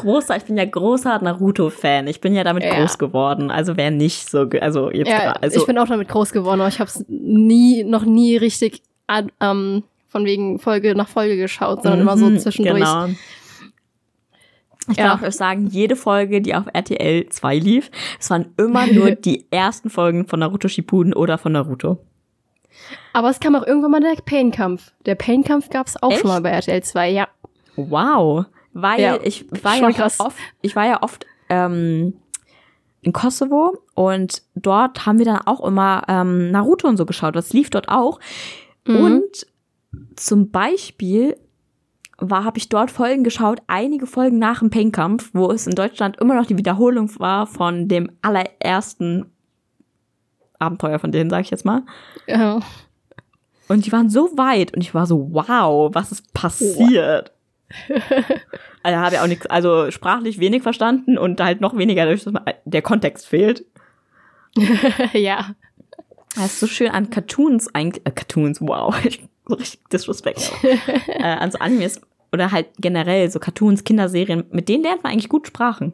großer, ich bin ja großer Naruto-Fan. Ich bin ja damit Ja. groß geworden. Also wer nicht so, also jetzt ja, gerade, also ich bin auch damit groß geworden, aber ich habe es nie, noch nie richtig ähm, von wegen Folge nach Folge geschaut, sondern immer so Mhm, zwischendurch. Genau. Ich Ja. kann auch sagen, jede Folge, die auf RTL 2 lief, es waren immer nur die ersten Folgen von Naruto Shippuden oder von Naruto. Aber es kam auch irgendwann mal der Pain-Kampf. Der Pain-Kampf gab es auch Echt? schon mal bei RTL 2, ja. Wow. Weil Ja, ich war ja krass. oft, ich war ja oft ähm, in Kosovo und dort haben wir dann auch immer ähm, Naruto und so geschaut. Das lief dort auch. Mhm. Und zum Beispiel war, habe ich dort Folgen geschaut, einige Folgen nach dem Pain-Kampf, wo es in Deutschland immer noch die Wiederholung war von dem allerersten Abenteuer von denen, sag ich jetzt mal. Ja. Und die waren so weit und ich war so, wow, was ist passiert? also habe ich auch nichts, also sprachlich wenig verstanden und halt noch weniger, dadurch, dass man, der Kontext fehlt. ja. Das ist so schön an Cartoons eigentlich, äh, Cartoons, wow, richtig Disrespect. äh, an so Animes oder halt generell so Cartoons, Kinderserien, mit denen lernt man eigentlich gut Sprachen.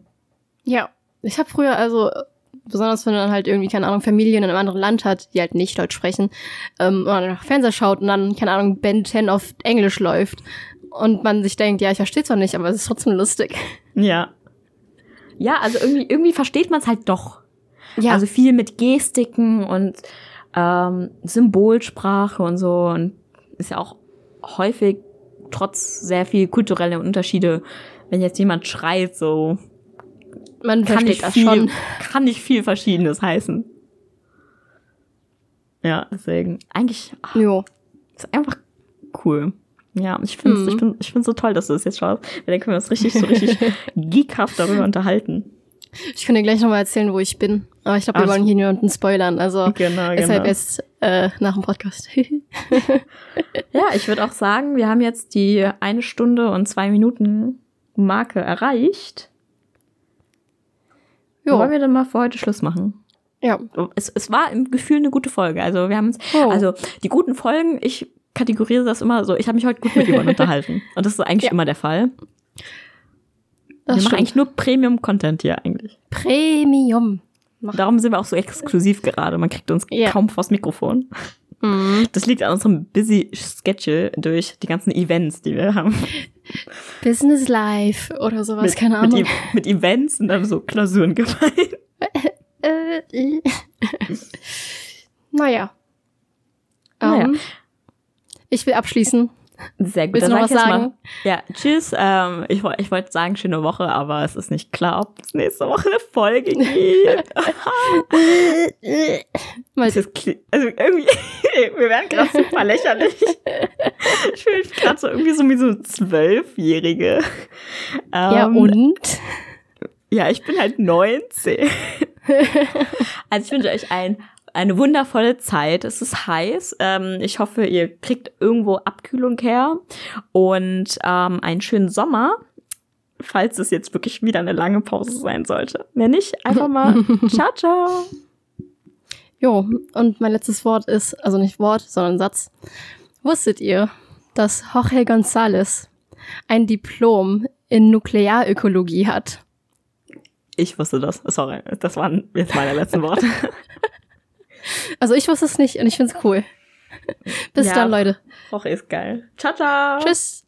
Ja. Ich habe früher also, besonders wenn man halt irgendwie, keine Ahnung, Familien in einem anderen Land hat, die halt nicht Deutsch sprechen, ähm, und man nach Fernseher schaut und dann, keine Ahnung, Ben 10 auf Englisch läuft und man sich denkt, ja, ich verstehe zwar nicht, aber es ist trotzdem lustig. Ja. Ja, also irgendwie, irgendwie versteht man es halt doch. Ja. Also viel mit Gestiken und ähm, Symbolsprache und so. Und ist ja auch häufig trotz sehr viel kulturelle Unterschiede, wenn jetzt jemand schreit, so man kann versteht das viel, schon. kann nicht viel Verschiedenes heißen. Ja, deswegen eigentlich ach, Jo. ist einfach cool. Ja, ich finde Mhm. ich find, ich find's so toll, dass du das jetzt schaust. Weil dann können wir uns richtig, so richtig geekhaft darüber unterhalten. Ich kann dir gleich nochmal erzählen, wo ich bin. Aber ich glaube, wir wollen hier niemanden spoilern. Also Genau, deshalb genau. jetzt äh, nach dem Podcast. Ja, ich würde auch sagen, wir haben jetzt die eine Stunde und zwei Minuten Marke erreicht. jo. Wollen wir dann mal für heute Schluss machen? Ja. Es, es war im Gefühl eine gute Folge. Also wir haben uns, Oh. also die guten Folgen, ich kategoriere das immer so, ich habe mich heute gut mit jemandem unterhalten. Und das ist eigentlich Ja. immer der Fall. Das wir machen eigentlich nur Premium-Content hier eigentlich. Premium. Darum sind wir auch so exklusiv gerade. Man kriegt uns Ja. kaum vors Mikrofon. Mhm. Das liegt an unserem busy Schedule durch die ganzen Events, die wir haben. Business Life oder sowas, mit, keine mit, Ahnung. E- mit Events und dann so Klausuren gemeint. Äh, äh. naja. Ich will abschließen. Sehr gut. Willst du noch was sagen? Ja, tschüss. Ähm, ich ich wollte sagen, schöne Woche, aber es ist nicht klar, ob es nächste Woche eine Folge gibt. Also irgendwie, wir werden gerade super lächerlich. Ich fühle mich gerade so irgendwie so wie so Zwölfjährige. ja, Ähm, und? Ja, ich bin halt 19. also ich wünsche euch ein, eine wundervolle Zeit. Es ist heiß. Ähm, ich hoffe, ihr kriegt irgendwo Abkühlung her und ähm, einen schönen Sommer. Falls es jetzt wirklich wieder eine lange Pause sein sollte. Wenn nicht, einfach mal ciao, ciao. Jo, und mein letztes Wort ist, also nicht Wort, sondern Satz. Wusstet ihr, dass Jorge González ein Diplom in Nuklearökologie hat? Ich wusste das. Sorry, das waren jetzt meine letzten Worte. Also ich wusste es nicht und ich find's cool. Bis Ja. dann, Leute. Woche ist geil. Ciao, ciao. Tschüss.